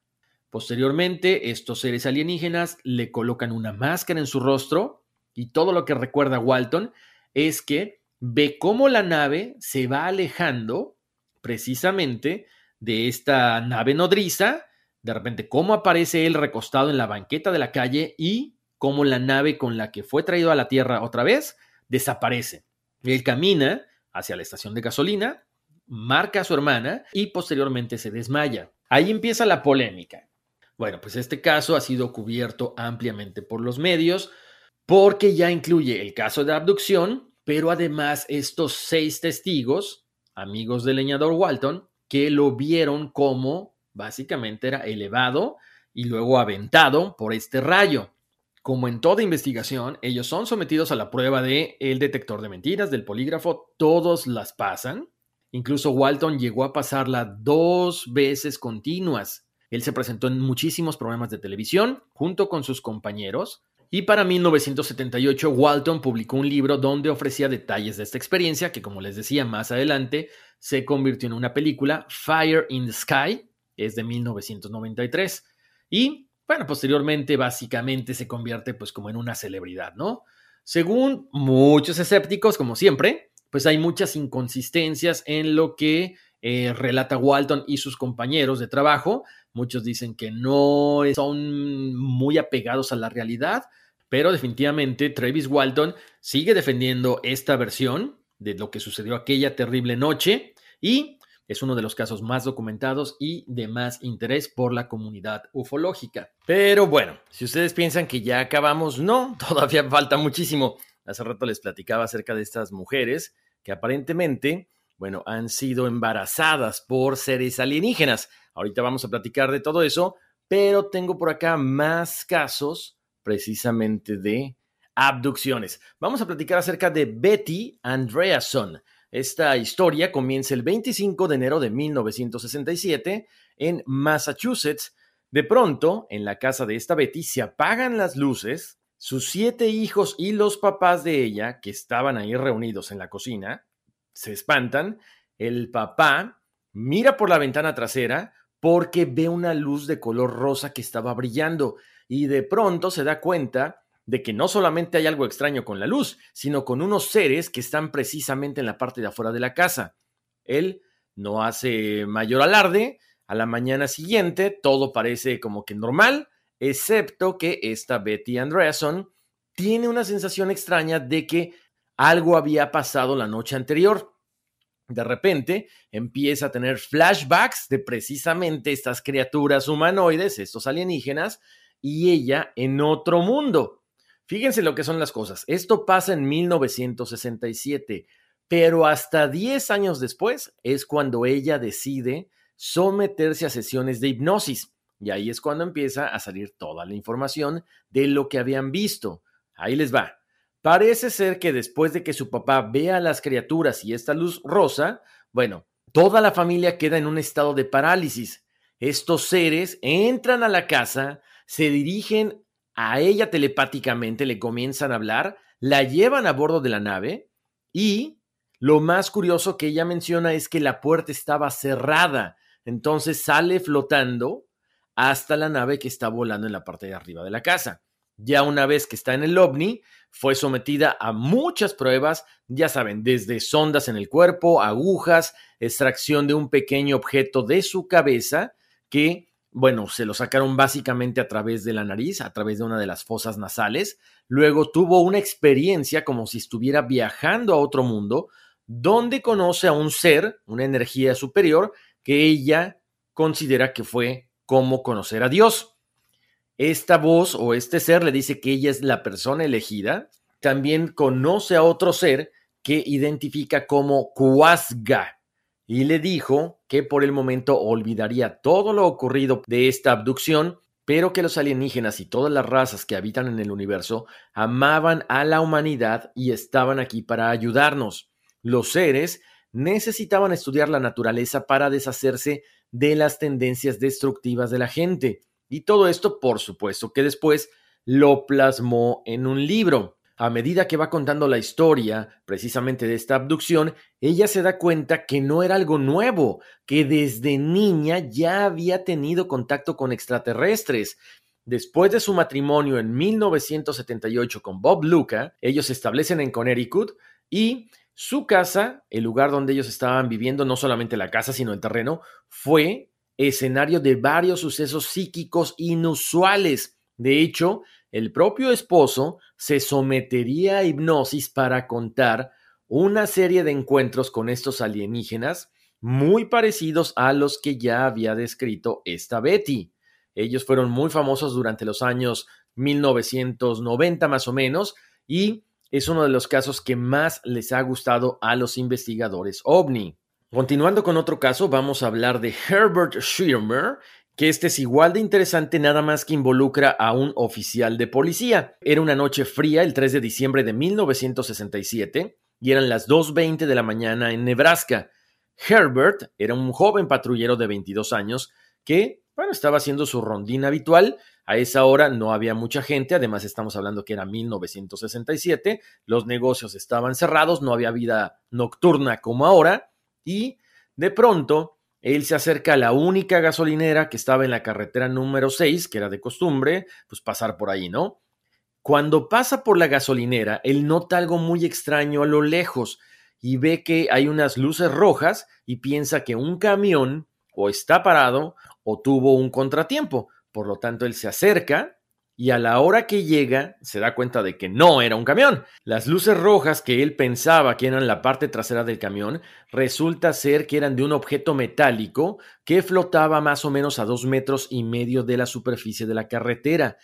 S1: Posteriormente, estos seres alienígenas le colocan una máscara en su rostro y todo lo que recuerda Walton es que ve cómo la nave se va alejando, precisamente de esta nave nodriza, de repente cómo aparece él recostado en la banqueta de la calle y cómo la nave con la que fue traído a la Tierra otra vez desaparece. Él camina hacia la estación de gasolina, marca a su hermana y posteriormente se desmaya. Ahí empieza la polémica. Bueno, pues este caso ha sido cubierto ampliamente por los medios porque ya incluye el caso de abducción, pero además estos seis testigos, amigos del leñador Walton, que lo vieron como básicamente era elevado y luego aventado por este rayo. Como en toda investigación, ellos son sometidos a la prueba de el detector de mentiras, del polígrafo, todos las pasan. Incluso Walton llegó a pasarla dos veces continuas. Él se presentó en muchísimos programas de televisión junto con sus compañeros. Y para 1978, Walton publicó un libro donde ofrecía detalles de esta experiencia, que como les decía más adelante, se convirtió en una película, Fire in the Sky, es de 1993. Y bueno, posteriormente básicamente se convierte pues como en una celebridad, ¿no? Según muchos escépticos, como siempre, pues hay muchas inconsistencias en lo que eh, relata Walton y sus compañeros de trabajo. Muchos dicen que no son muy apegados a la realidad, pero definitivamente Travis Walton sigue defendiendo esta versión de lo que sucedió aquella terrible noche y es uno de los casos más documentados y de más interés por la comunidad ufológica. Pero bueno, si ustedes piensan que ya acabamos, no, (laughs) todavía falta muchísimo. Hace rato les platicaba acerca de estas mujeres que aparentemente, bueno, han sido embarazadas por seres alienígenas. Ahorita vamos a platicar de todo eso, pero tengo por acá más casos precisamente de abducciones. Vamos a platicar acerca de Betty Andreason. Esta historia comienza el 25 de enero de 1967 en Massachusetts. De pronto, en la casa de esta Betty se apagan las luces sus siete hijos y los papás de ella, que estaban ahí reunidos en la cocina, se espantan. El papá mira por la ventana trasera porque ve una luz de color rosa que estaba brillando y de pronto se da cuenta de que no solamente hay algo extraño con la luz, sino con unos seres que están precisamente en la parte de afuera de la casa. Él no hace mayor alarde, a la mañana siguiente todo parece como que normal, excepto que esta Betty Andreason tiene una sensación extraña de que algo había pasado la noche anterior. De repente empieza a tener flashbacks de precisamente estas criaturas humanoides, estos alienígenas, y ella en otro mundo. Fíjense lo que son las cosas. Esto pasa en 1967, pero hasta 10 años después es cuando ella decide someterse a sesiones de hipnosis. Y ahí es cuando empieza a salir toda la información de lo que habían visto. Ahí les va. Parece ser que después de que su papá vea a las criaturas y esta luz rosa, bueno, toda la familia queda en un estado de parálisis. Estos seres entran a la casa, se dirigen a ella telepáticamente, le comienzan a hablar, la llevan a bordo de la nave y lo más curioso que ella menciona es que la puerta estaba cerrada, entonces sale flotando hasta la nave que está volando en la parte de arriba de la casa. Ya una vez que está en el ovni, fue sometida a muchas pruebas, ya saben, desde sondas en el cuerpo, agujas, extracción de un pequeño objeto de su cabeza que, bueno, se lo sacaron básicamente a través de la nariz, a través de una de las fosas nasales. Luego tuvo una experiencia como si estuviera viajando a otro mundo, donde conoce a un ser, una energía superior, que ella considera que fue cómo conocer a Dios. Esta voz o este ser le dice que ella es la persona elegida. También conoce a otro ser que identifica como Kuasga y le dijo que por el momento olvidaría todo lo ocurrido de esta abducción, pero que los alienígenas y todas las razas que habitan en el universo amaban a la humanidad y estaban aquí para ayudarnos. Los seres necesitaban estudiar la naturaleza para deshacerse de las tendencias destructivas de la gente. Y todo esto, por supuesto, que después lo plasmó en un libro. A medida que va contando la historia precisamente de esta abducción, ella se da cuenta que no era algo nuevo, que desde niña ya había tenido contacto con extraterrestres. Después de su matrimonio en 1978 con Bob Luca, ellos se establecen en Connecticut y Su casa, el lugar donde ellos estaban viviendo, no solamente la casa, sino el terreno, fue escenario de varios sucesos psíquicos inusuales. De hecho, el propio esposo se sometería a hipnosis para contar una serie de encuentros con estos alienígenas muy parecidos a los que ya había descrito esta Betty. Ellos fueron muy famosos durante los años 1990 más o menos y es uno de los casos que más les ha gustado a los investigadores ovni. Continuando con otro caso, vamos a hablar de Herbert Schirmer, que este es igual de interesante nada más que involucra a un oficial de policía. Era una noche fría el 3 de diciembre de 1967 y eran las 2.20 de la mañana en Nebraska. Herbert era un joven patrullero de 22 años que, bueno, estaba haciendo su rondín habitual. A esa hora no había mucha gente, además estamos hablando que era 1967, los negocios estaban cerrados, no había vida nocturna como ahora y de pronto él se acerca a la única gasolinera que estaba en la carretera número 6, que era de costumbre, pues pasar por ahí, ¿no? Cuando pasa por la gasolinera, él nota algo muy extraño a lo lejos y ve que hay unas luces rojas y piensa que un camión o está parado o tuvo un contratiempo. Por lo tanto, él se acerca y a la hora que llega se da cuenta de que no era un camión. Las luces rojas que él pensaba que eran la parte trasera del camión resulta ser que eran de un objeto metálico que flotaba más o menos a dos metros y medio de la superficie de la carretera.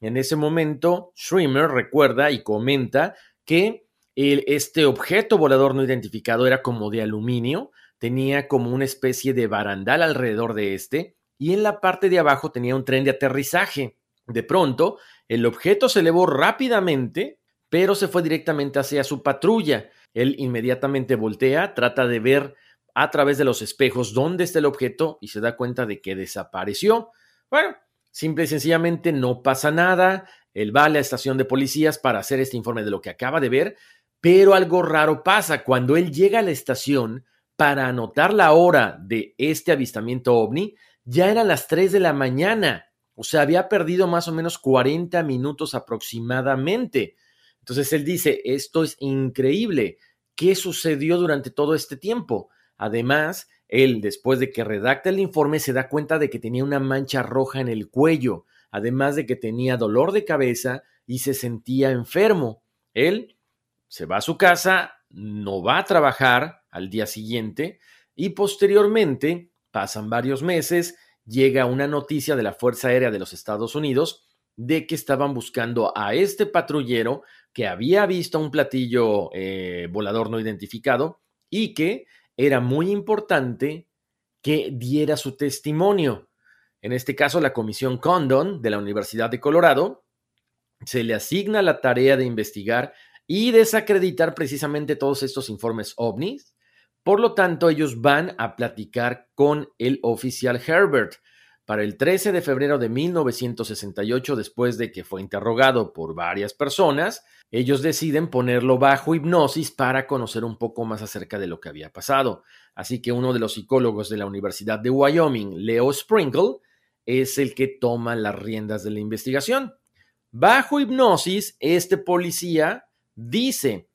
S1: En ese momento, Schremer recuerda y comenta que este objeto volador no identificado era como de aluminio, tenía como una especie de barandal alrededor de este y en la parte de abajo tenía un tren de aterrizaje. De pronto, el objeto se elevó rápidamente, pero se fue directamente hacia su patrulla. Él inmediatamente voltea, trata de ver a través de los espejos dónde está el objeto y se da cuenta de que desapareció. Bueno, simple y sencillamente no pasa nada. Él va a la estación de policías para hacer este informe de lo que acaba de ver, pero algo raro pasa. Cuando él llega a la estación para anotar la hora de este avistamiento ovni, ya eran las 3 de la mañana. O sea, había perdido más o menos 40 minutos aproximadamente. Entonces él dice, esto es increíble. ¿Qué sucedió durante todo este tiempo? Además, él, después de que redacta el informe, se da cuenta de que tenía una mancha roja en el cuello, además de que tenía dolor de cabeza y se sentía enfermo. Él se va a su casa, no va a trabajar al día siguiente y posteriormente, pasan varios meses, llega una noticia de la Fuerza Aérea de los Estados Unidos de que estaban buscando a este patrullero que había visto un platillo eh, volador no identificado y que era muy importante que diera su testimonio. En este caso, la Comisión Condon de la Universidad de Colorado se le asigna la tarea de investigar y desacreditar precisamente todos estos informes ovnis por lo tanto, ellos van a platicar con el oficial Herbert. Para el 13 de febrero de 1968, después de que fue interrogado por varias personas, ellos deciden ponerlo bajo hipnosis para conocer un poco más acerca de lo que había pasado. Así que uno de los psicólogos de la Universidad de Wyoming, Leo Sprinkle, es el que toma las riendas de la investigación. Bajo hipnosis, este policía dice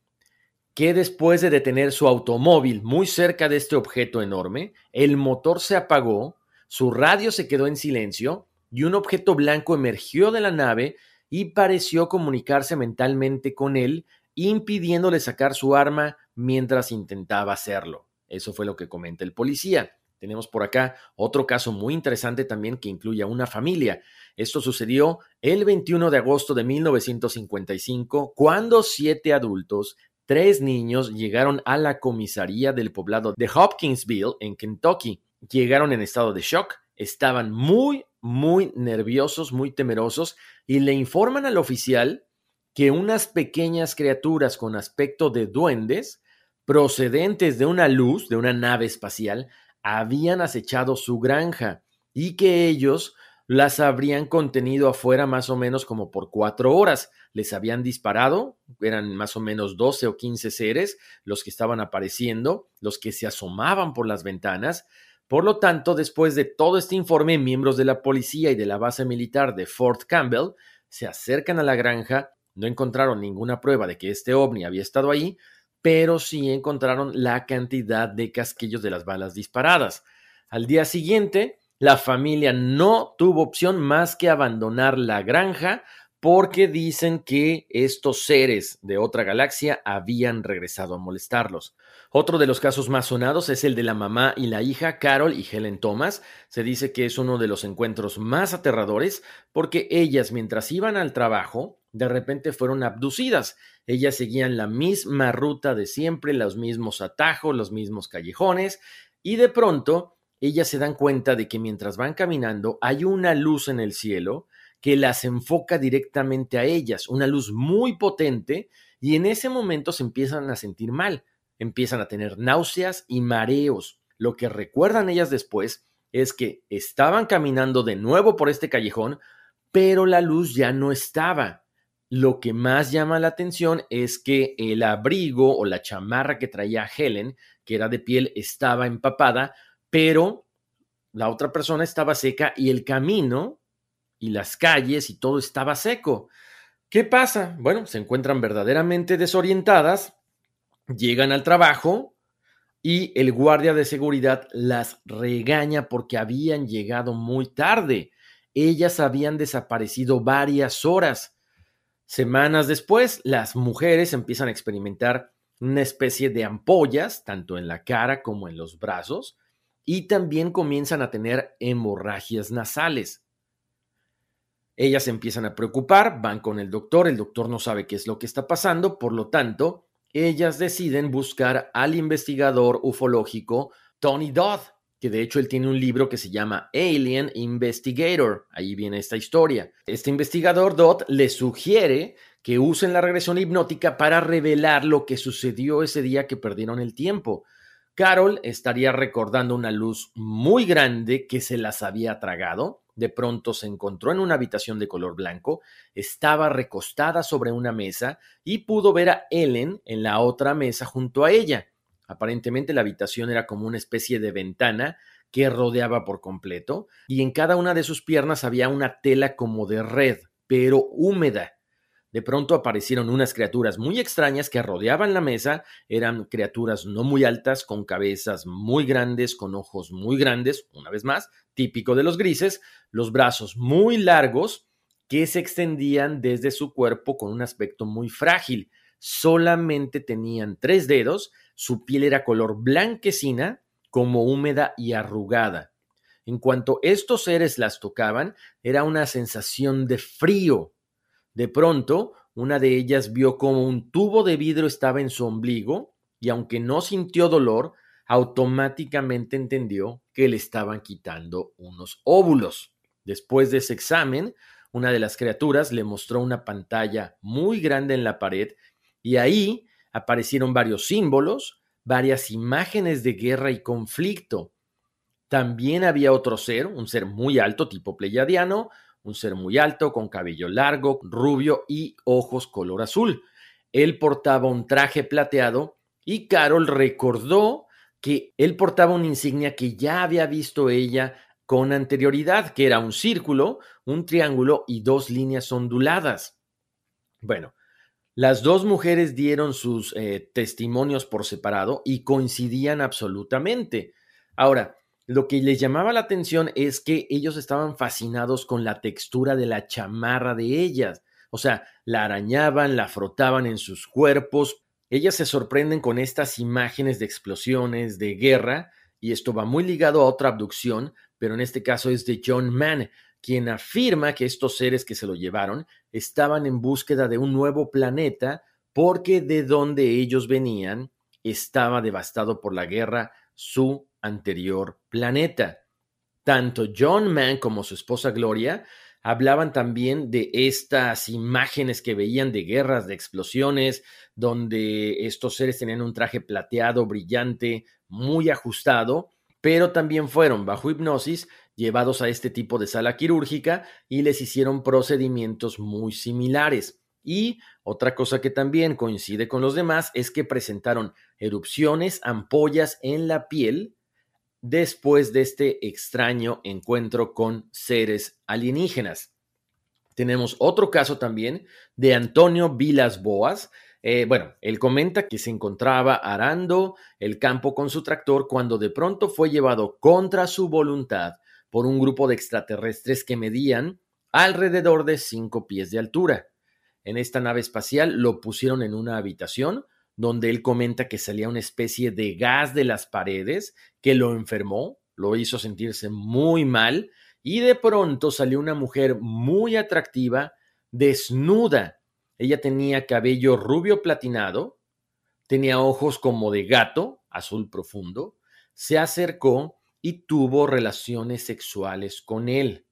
S1: que después de detener su automóvil muy cerca de este objeto enorme, el motor se apagó, su radio se quedó en silencio y un objeto blanco emergió de la nave y pareció comunicarse mentalmente con él, impidiéndole sacar su arma mientras intentaba hacerlo. Eso fue lo que comenta el policía. Tenemos por acá otro caso muy interesante también que incluye a una familia. Esto sucedió el 21 de agosto de 1955, cuando siete adultos tres niños llegaron a la comisaría del poblado de Hopkinsville, en Kentucky. Llegaron en estado de shock, estaban muy, muy nerviosos, muy temerosos, y le informan al oficial que unas pequeñas criaturas con aspecto de duendes, procedentes de una luz, de una nave espacial, habían acechado su granja y que ellos las habrían contenido afuera más o menos como por cuatro horas. Les habían disparado, eran más o menos 12 o 15 seres los que estaban apareciendo, los que se asomaban por las ventanas. Por lo tanto, después de todo este informe, miembros de la policía y de la base militar de Fort Campbell se acercan a la granja, no encontraron ninguna prueba de que este ovni había estado ahí, pero sí encontraron la cantidad de casquillos de las balas disparadas. Al día siguiente, la familia no tuvo opción más que abandonar la granja porque dicen que estos seres de otra galaxia habían regresado a molestarlos. Otro de los casos más sonados es el de la mamá y la hija Carol y Helen Thomas. Se dice que es uno de los encuentros más aterradores porque ellas mientras iban al trabajo de repente fueron abducidas. Ellas seguían la misma ruta de siempre, los mismos atajos, los mismos callejones y de pronto ellas se dan cuenta de que mientras van caminando hay una luz en el cielo que las enfoca directamente a ellas, una luz muy potente, y en ese momento se empiezan a sentir mal, empiezan a tener náuseas y mareos. Lo que recuerdan ellas después es que estaban caminando de nuevo por este callejón, pero la luz ya no estaba. Lo que más llama la atención es que el abrigo o la chamarra que traía Helen, que era de piel, estaba empapada, pero la otra persona estaba seca y el camino y las calles y todo estaba seco. ¿Qué pasa? Bueno, se encuentran verdaderamente desorientadas, llegan al trabajo y el guardia de seguridad las regaña porque habían llegado muy tarde. Ellas habían desaparecido varias horas. Semanas después, las mujeres empiezan a experimentar una especie de ampollas, tanto en la cara como en los brazos, y también comienzan a tener hemorragias nasales. Ellas empiezan a preocupar, van con el doctor, el doctor no sabe qué es lo que está pasando, por lo tanto, ellas deciden buscar al investigador ufológico Tony Dodd, que de hecho él tiene un libro que se llama Alien Investigator. Ahí viene esta historia. Este investigador Dodd le sugiere que usen la regresión hipnótica para revelar lo que sucedió ese día que perdieron el tiempo. Carol estaría recordando una luz muy grande que se las había tragado de pronto se encontró en una habitación de color blanco, estaba recostada sobre una mesa y pudo ver a Ellen en la otra mesa junto a ella. Aparentemente la habitación era como una especie de ventana que rodeaba por completo, y en cada una de sus piernas había una tela como de red, pero húmeda. De pronto aparecieron unas criaturas muy extrañas que rodeaban la mesa. Eran criaturas no muy altas, con cabezas muy grandes, con ojos muy grandes, una vez más, típico de los grises, los brazos muy largos que se extendían desde su cuerpo con un aspecto muy frágil. Solamente tenían tres dedos, su piel era color blanquecina, como húmeda y arrugada. En cuanto estos seres las tocaban, era una sensación de frío, de pronto, una de ellas vio como un tubo de vidrio estaba en su ombligo y aunque no sintió dolor, automáticamente entendió que le estaban quitando unos óvulos. Después de ese examen, una de las criaturas le mostró una pantalla muy grande en la pared y ahí aparecieron varios símbolos, varias imágenes de guerra y conflicto. También había otro ser, un ser muy alto tipo pleyadiano, un ser muy alto, con cabello largo, rubio y ojos color azul. Él portaba un traje plateado y Carol recordó que él portaba una insignia que ya había visto ella con anterioridad, que era un círculo, un triángulo y dos líneas onduladas. Bueno, las dos mujeres dieron sus eh, testimonios por separado y coincidían absolutamente. Ahora, lo que les llamaba la atención es que ellos estaban fascinados con la textura de la chamarra de ellas. O sea, la arañaban, la frotaban en sus cuerpos. Ellas se sorprenden con estas imágenes de explosiones, de guerra, y esto va muy ligado a otra abducción, pero en este caso es de John Mann, quien afirma que estos seres que se lo llevaron estaban en búsqueda de un nuevo planeta porque de donde ellos venían estaba devastado por la guerra su anterior planeta. Tanto John Mann como su esposa Gloria hablaban también de estas imágenes que veían de guerras, de explosiones, donde estos seres tenían un traje plateado, brillante, muy ajustado, pero también fueron bajo hipnosis llevados a este tipo de sala quirúrgica y les hicieron procedimientos muy similares. Y otra cosa que también coincide con los demás es que presentaron erupciones, ampollas en la piel, después de este extraño encuentro con seres alienígenas. Tenemos otro caso también de Antonio Vilas Boas. Eh, bueno, él comenta que se encontraba arando el campo con su tractor cuando de pronto fue llevado contra su voluntad por un grupo de extraterrestres que medían alrededor de cinco pies de altura. En esta nave espacial lo pusieron en una habitación donde él comenta que salía una especie de gas de las paredes que lo enfermó, lo hizo sentirse muy mal y de pronto salió una mujer muy atractiva, desnuda. Ella tenía cabello rubio platinado, tenía ojos como de gato, azul profundo, se acercó y tuvo relaciones sexuales con él.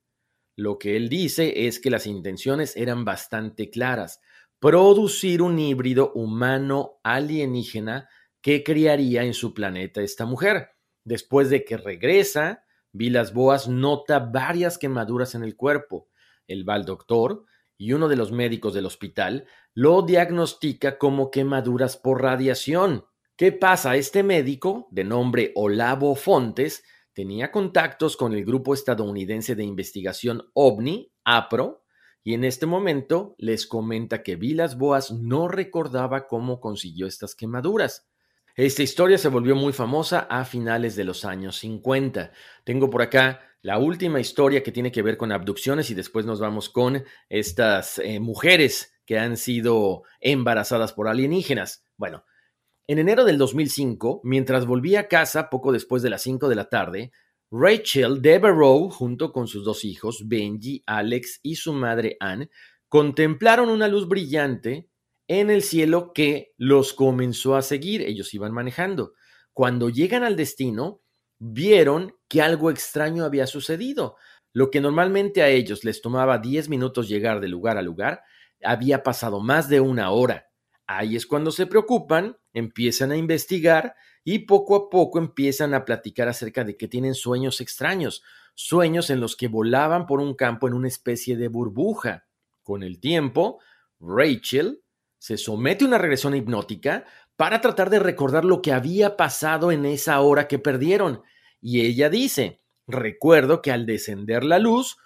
S1: Lo que él dice es que las intenciones eran bastante claras, producir un híbrido humano alienígena que criaría en su planeta esta mujer. Después de que regresa, Vilas Boas nota varias quemaduras en el cuerpo. Él va doctor y uno de los médicos del hospital lo diagnostica como quemaduras por radiación. ¿Qué pasa? Este médico, de nombre Olavo Fontes, tenía contactos con el grupo estadounidense de investigación OVNI, APRO, y en este momento les comenta que Vilas Boas no recordaba cómo consiguió estas quemaduras. Esta historia se volvió muy famosa a finales de los años 50. Tengo por acá la última historia que tiene que ver con abducciones y después nos vamos con estas eh, mujeres que han sido embarazadas por alienígenas. Bueno, en enero del 2005, mientras volvía a casa poco después de las 5 de la tarde, Rachel Devereaux, junto con sus dos hijos, Benji, Alex y su madre Anne, contemplaron una luz brillante en el cielo que los comenzó a seguir. Ellos iban manejando. Cuando llegan al destino, vieron que algo extraño había sucedido. Lo que normalmente a ellos les tomaba 10 minutos llegar de lugar a lugar, había pasado más de una hora. Ahí es cuando se preocupan, empiezan a investigar y poco a poco empiezan a platicar acerca de que tienen sueños extraños, sueños en los que volaban por un campo en una especie de burbuja. Con el tiempo, Rachel se somete a una regresión hipnótica para tratar de recordar lo que había pasado en esa hora que perdieron. Y ella dice, recuerdo que al descender la luz,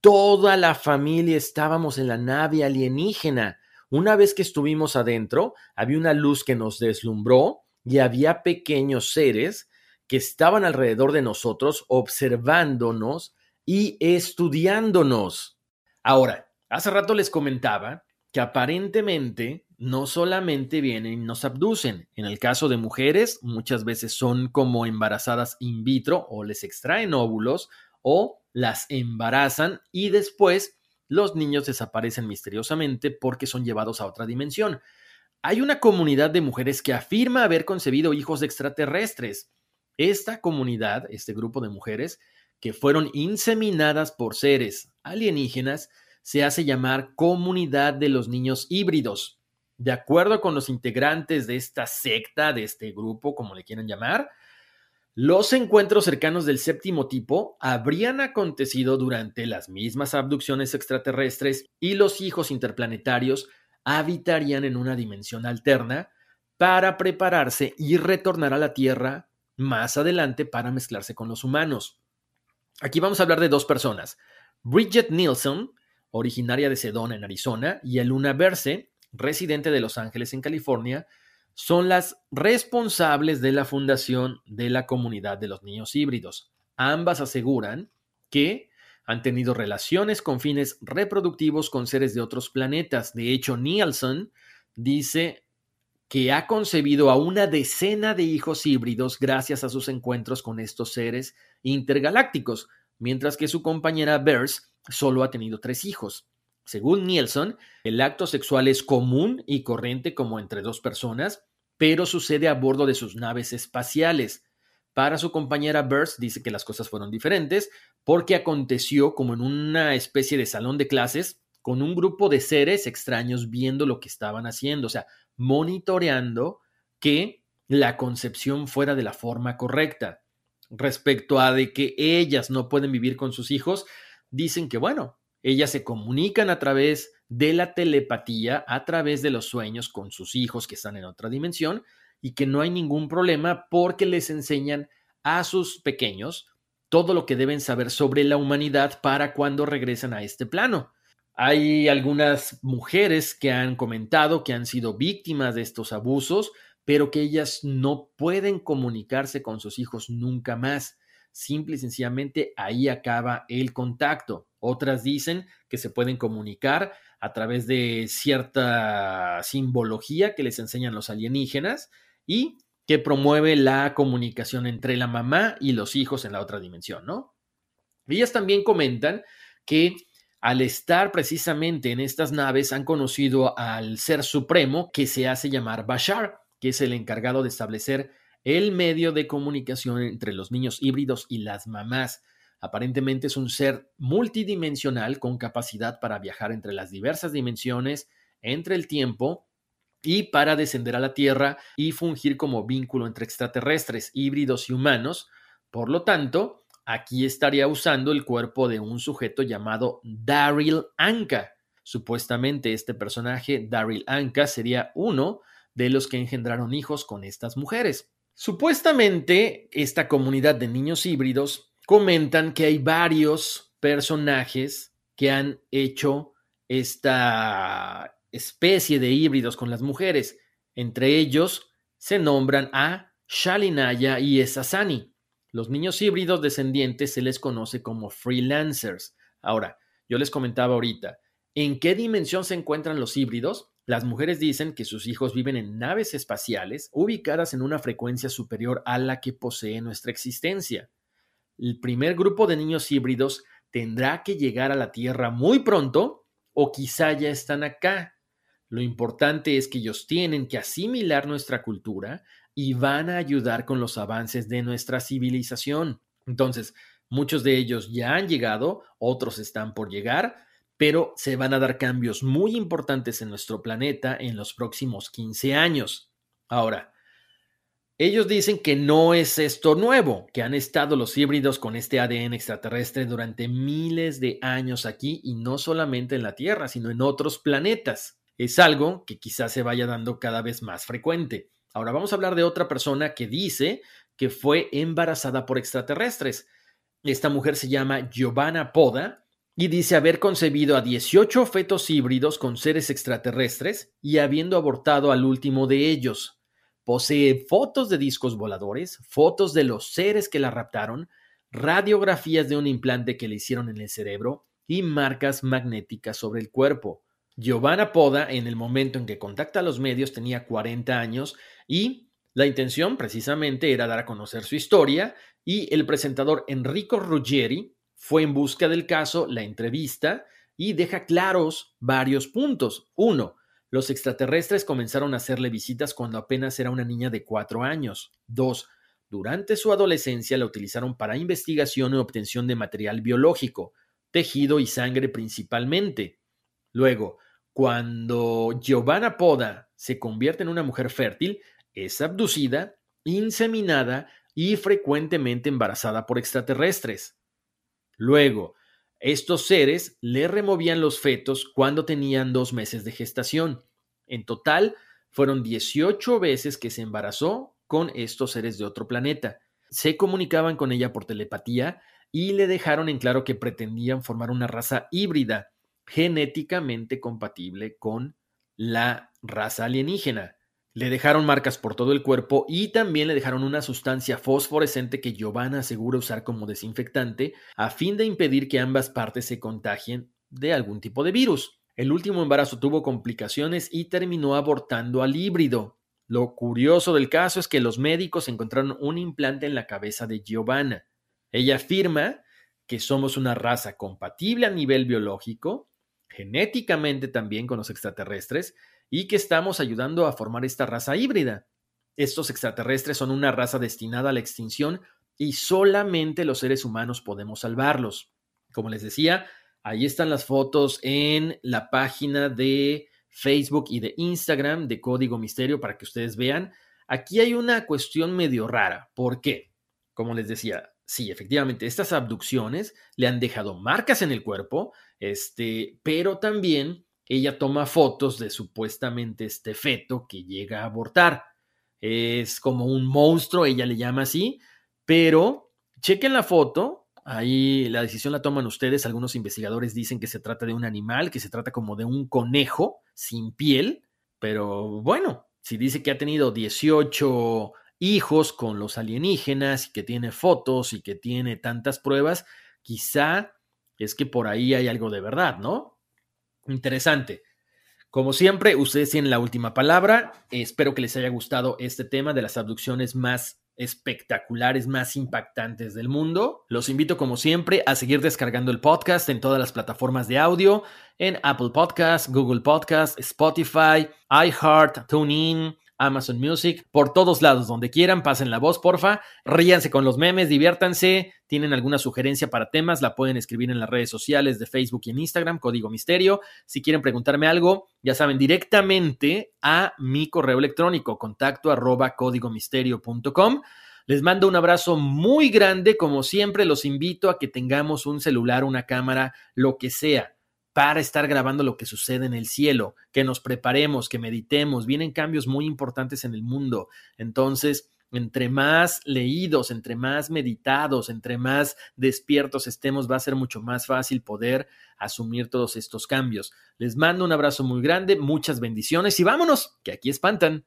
S1: toda la familia estábamos en la nave alienígena. Una vez que estuvimos adentro, había una luz que nos deslumbró y había pequeños seres que estaban alrededor de nosotros observándonos y estudiándonos. Ahora, hace rato les comentaba que aparentemente no solamente vienen y nos abducen. En el caso de mujeres, muchas veces son como embarazadas in vitro o les extraen óvulos o las embarazan y después los niños desaparecen misteriosamente porque son llevados a otra dimensión. Hay una comunidad de mujeres que afirma haber concebido hijos extraterrestres. Esta comunidad, este grupo de mujeres, que fueron inseminadas por seres alienígenas, se hace llamar Comunidad de los Niños Híbridos. De acuerdo con los integrantes de esta secta, de este grupo, como le quieran llamar, los encuentros cercanos del séptimo tipo habrían acontecido durante las mismas abducciones extraterrestres y los hijos interplanetarios habitarían en una dimensión alterna para prepararse y retornar a la Tierra más adelante para mezclarse con los humanos. Aquí vamos a hablar de dos personas, Bridget Nielsen, originaria de Sedona en Arizona, y Eluna Berce, residente de Los Ángeles en California, son las responsables de la fundación de la comunidad de los niños híbridos. Ambas aseguran que han tenido relaciones con fines reproductivos con seres de otros planetas. De hecho, Nielsen dice que ha concebido a una decena de hijos híbridos gracias a sus encuentros con estos seres intergalácticos, mientras que su compañera Bers solo ha tenido tres hijos. Según Nielsen, el acto sexual es común y corriente como entre dos personas, pero sucede a bordo de sus naves espaciales. Para su compañera Burst dice que las cosas fueron diferentes porque aconteció como en una especie de salón de clases con un grupo de seres extraños viendo lo que estaban haciendo, o sea, monitoreando que la concepción fuera de la forma correcta. Respecto a de que ellas no pueden vivir con sus hijos, dicen que bueno, ellas se comunican a través de la telepatía, a través de los sueños con sus hijos que están en otra dimensión y que no hay ningún problema porque les enseñan a sus pequeños todo lo que deben saber sobre la humanidad para cuando regresan a este plano. Hay algunas mujeres que han comentado que han sido víctimas de estos abusos, pero que ellas no pueden comunicarse con sus hijos nunca más. Simple y sencillamente ahí acaba el contacto. Otras dicen que se pueden comunicar a través de cierta simbología que les enseñan los alienígenas y que promueve la comunicación entre la mamá y los hijos en la otra dimensión, ¿no? Ellas también comentan que al estar precisamente en estas naves han conocido al ser supremo que se hace llamar Bashar, que es el encargado de establecer el medio de comunicación entre los niños híbridos y las mamás. Aparentemente es un ser multidimensional con capacidad para viajar entre las diversas dimensiones, entre el tiempo y para descender a la Tierra y fungir como vínculo entre extraterrestres, híbridos y humanos. Por lo tanto, aquí estaría usando el cuerpo de un sujeto llamado Daryl Anka. Supuestamente este personaje, Daryl Anka, sería uno de los que engendraron hijos con estas mujeres. Supuestamente, esta comunidad de niños híbridos comentan que hay varios personajes que han hecho esta especie de híbridos con las mujeres. Entre ellos se nombran a Shalinaya y Esasani. Los niños híbridos descendientes se les conoce como freelancers. Ahora, yo les comentaba ahorita, ¿en qué dimensión se encuentran los híbridos? Las mujeres dicen que sus hijos viven en naves espaciales ubicadas en una frecuencia superior a la que posee nuestra existencia. El primer grupo de niños híbridos tendrá que llegar a la Tierra muy pronto o quizá ya están acá. Lo importante es que ellos tienen que asimilar nuestra cultura y van a ayudar con los avances de nuestra civilización. Entonces, muchos de ellos ya han llegado, otros están por llegar, pero se van a dar cambios muy importantes en nuestro planeta en los próximos 15 años. Ahora, ellos dicen que no es esto nuevo, que han estado los híbridos con este ADN extraterrestre durante miles de años aquí y no solamente en la Tierra, sino en otros planetas. Es algo que quizás se vaya dando cada vez más frecuente. Ahora vamos a hablar de otra persona que dice que fue embarazada por extraterrestres. Esta mujer se llama Giovanna Poda y dice haber concebido a 18 fetos híbridos con seres extraterrestres y habiendo abortado al último de ellos. Posee fotos de discos voladores, fotos de los seres que la raptaron, radiografías de un implante que le hicieron en el cerebro y marcas magnéticas sobre el cuerpo. Giovanna Poda, en el momento en que contacta a los medios, tenía 40 años y la intención precisamente era dar a conocer su historia y el presentador Enrico Ruggeri fue en busca del caso, la entrevista y deja claros varios puntos. Uno, los extraterrestres comenzaron a hacerle visitas cuando apenas era una niña de cuatro años. Dos, durante su adolescencia la utilizaron para investigación y obtención de material biológico, tejido y sangre principalmente. Luego, cuando Giovanna Poda se convierte en una mujer fértil, es abducida, inseminada y frecuentemente embarazada por extraterrestres. Luego, estos seres le removían los fetos cuando tenían dos meses de gestación. En total, fueron 18 veces que se embarazó con estos seres de otro planeta. Se comunicaban con ella por telepatía y le dejaron en claro que pretendían formar una raza híbrida genéticamente compatible con la raza alienígena. Le dejaron marcas por todo el cuerpo y también le dejaron una sustancia fosforescente que Giovanna asegura usar como desinfectante a fin de impedir que ambas partes se contagien de algún tipo de virus. El último embarazo tuvo complicaciones y terminó abortando al híbrido. Lo curioso del caso es que los médicos encontraron un implante en la cabeza de Giovanna. Ella afirma que somos una raza compatible a nivel biológico genéticamente también con los extraterrestres y que estamos ayudando a formar esta raza híbrida. Estos extraterrestres son una raza destinada a la extinción y solamente los seres humanos podemos salvarlos. Como les decía, ahí están las fotos en la página de Facebook y de Instagram de Código Misterio para que ustedes vean. Aquí hay una cuestión medio rara. ¿Por qué? Como les decía, sí, efectivamente, estas abducciones le han dejado marcas en el cuerpo, este, pero también ella toma fotos de supuestamente este feto que llega a abortar. Es como un monstruo, ella le llama así, pero chequen la foto, Ahí la decisión la toman ustedes. Algunos investigadores dicen que se trata de un animal, que se trata como de un conejo sin piel. Pero bueno, si dice que ha tenido 18 hijos con los alienígenas y que tiene fotos y que tiene tantas pruebas, quizá es que por ahí hay algo de verdad, ¿no? Interesante. Como siempre, ustedes tienen la última palabra. Espero que les haya gustado este tema de las abducciones más espectaculares, más impactantes del mundo. Los invito, como siempre, a seguir descargando el podcast en todas las plataformas de audio, en Apple Podcast, Google Podcast, Spotify, iHeart, TuneIn, Amazon Music, por todos lados, donde quieran, pasen la voz, porfa, ríanse con los memes, diviértanse, tienen alguna sugerencia para temas, la pueden escribir en las redes sociales de Facebook y en Instagram, Código Misterio. Si quieren preguntarme algo, ya saben, directamente a mi correo electrónico, contacto arroba códigomisterio.com. Les mando un abrazo muy grande, como siempre los invito a que tengamos un celular, una cámara, lo que sea para estar grabando lo que sucede en el cielo, que nos preparemos, que meditemos. Vienen cambios muy importantes en el mundo. Entonces, entre más leídos, entre más meditados, entre más despiertos estemos, va a ser mucho más fácil poder asumir todos estos cambios. Les mando un abrazo muy grande, muchas bendiciones y vámonos, que aquí espantan.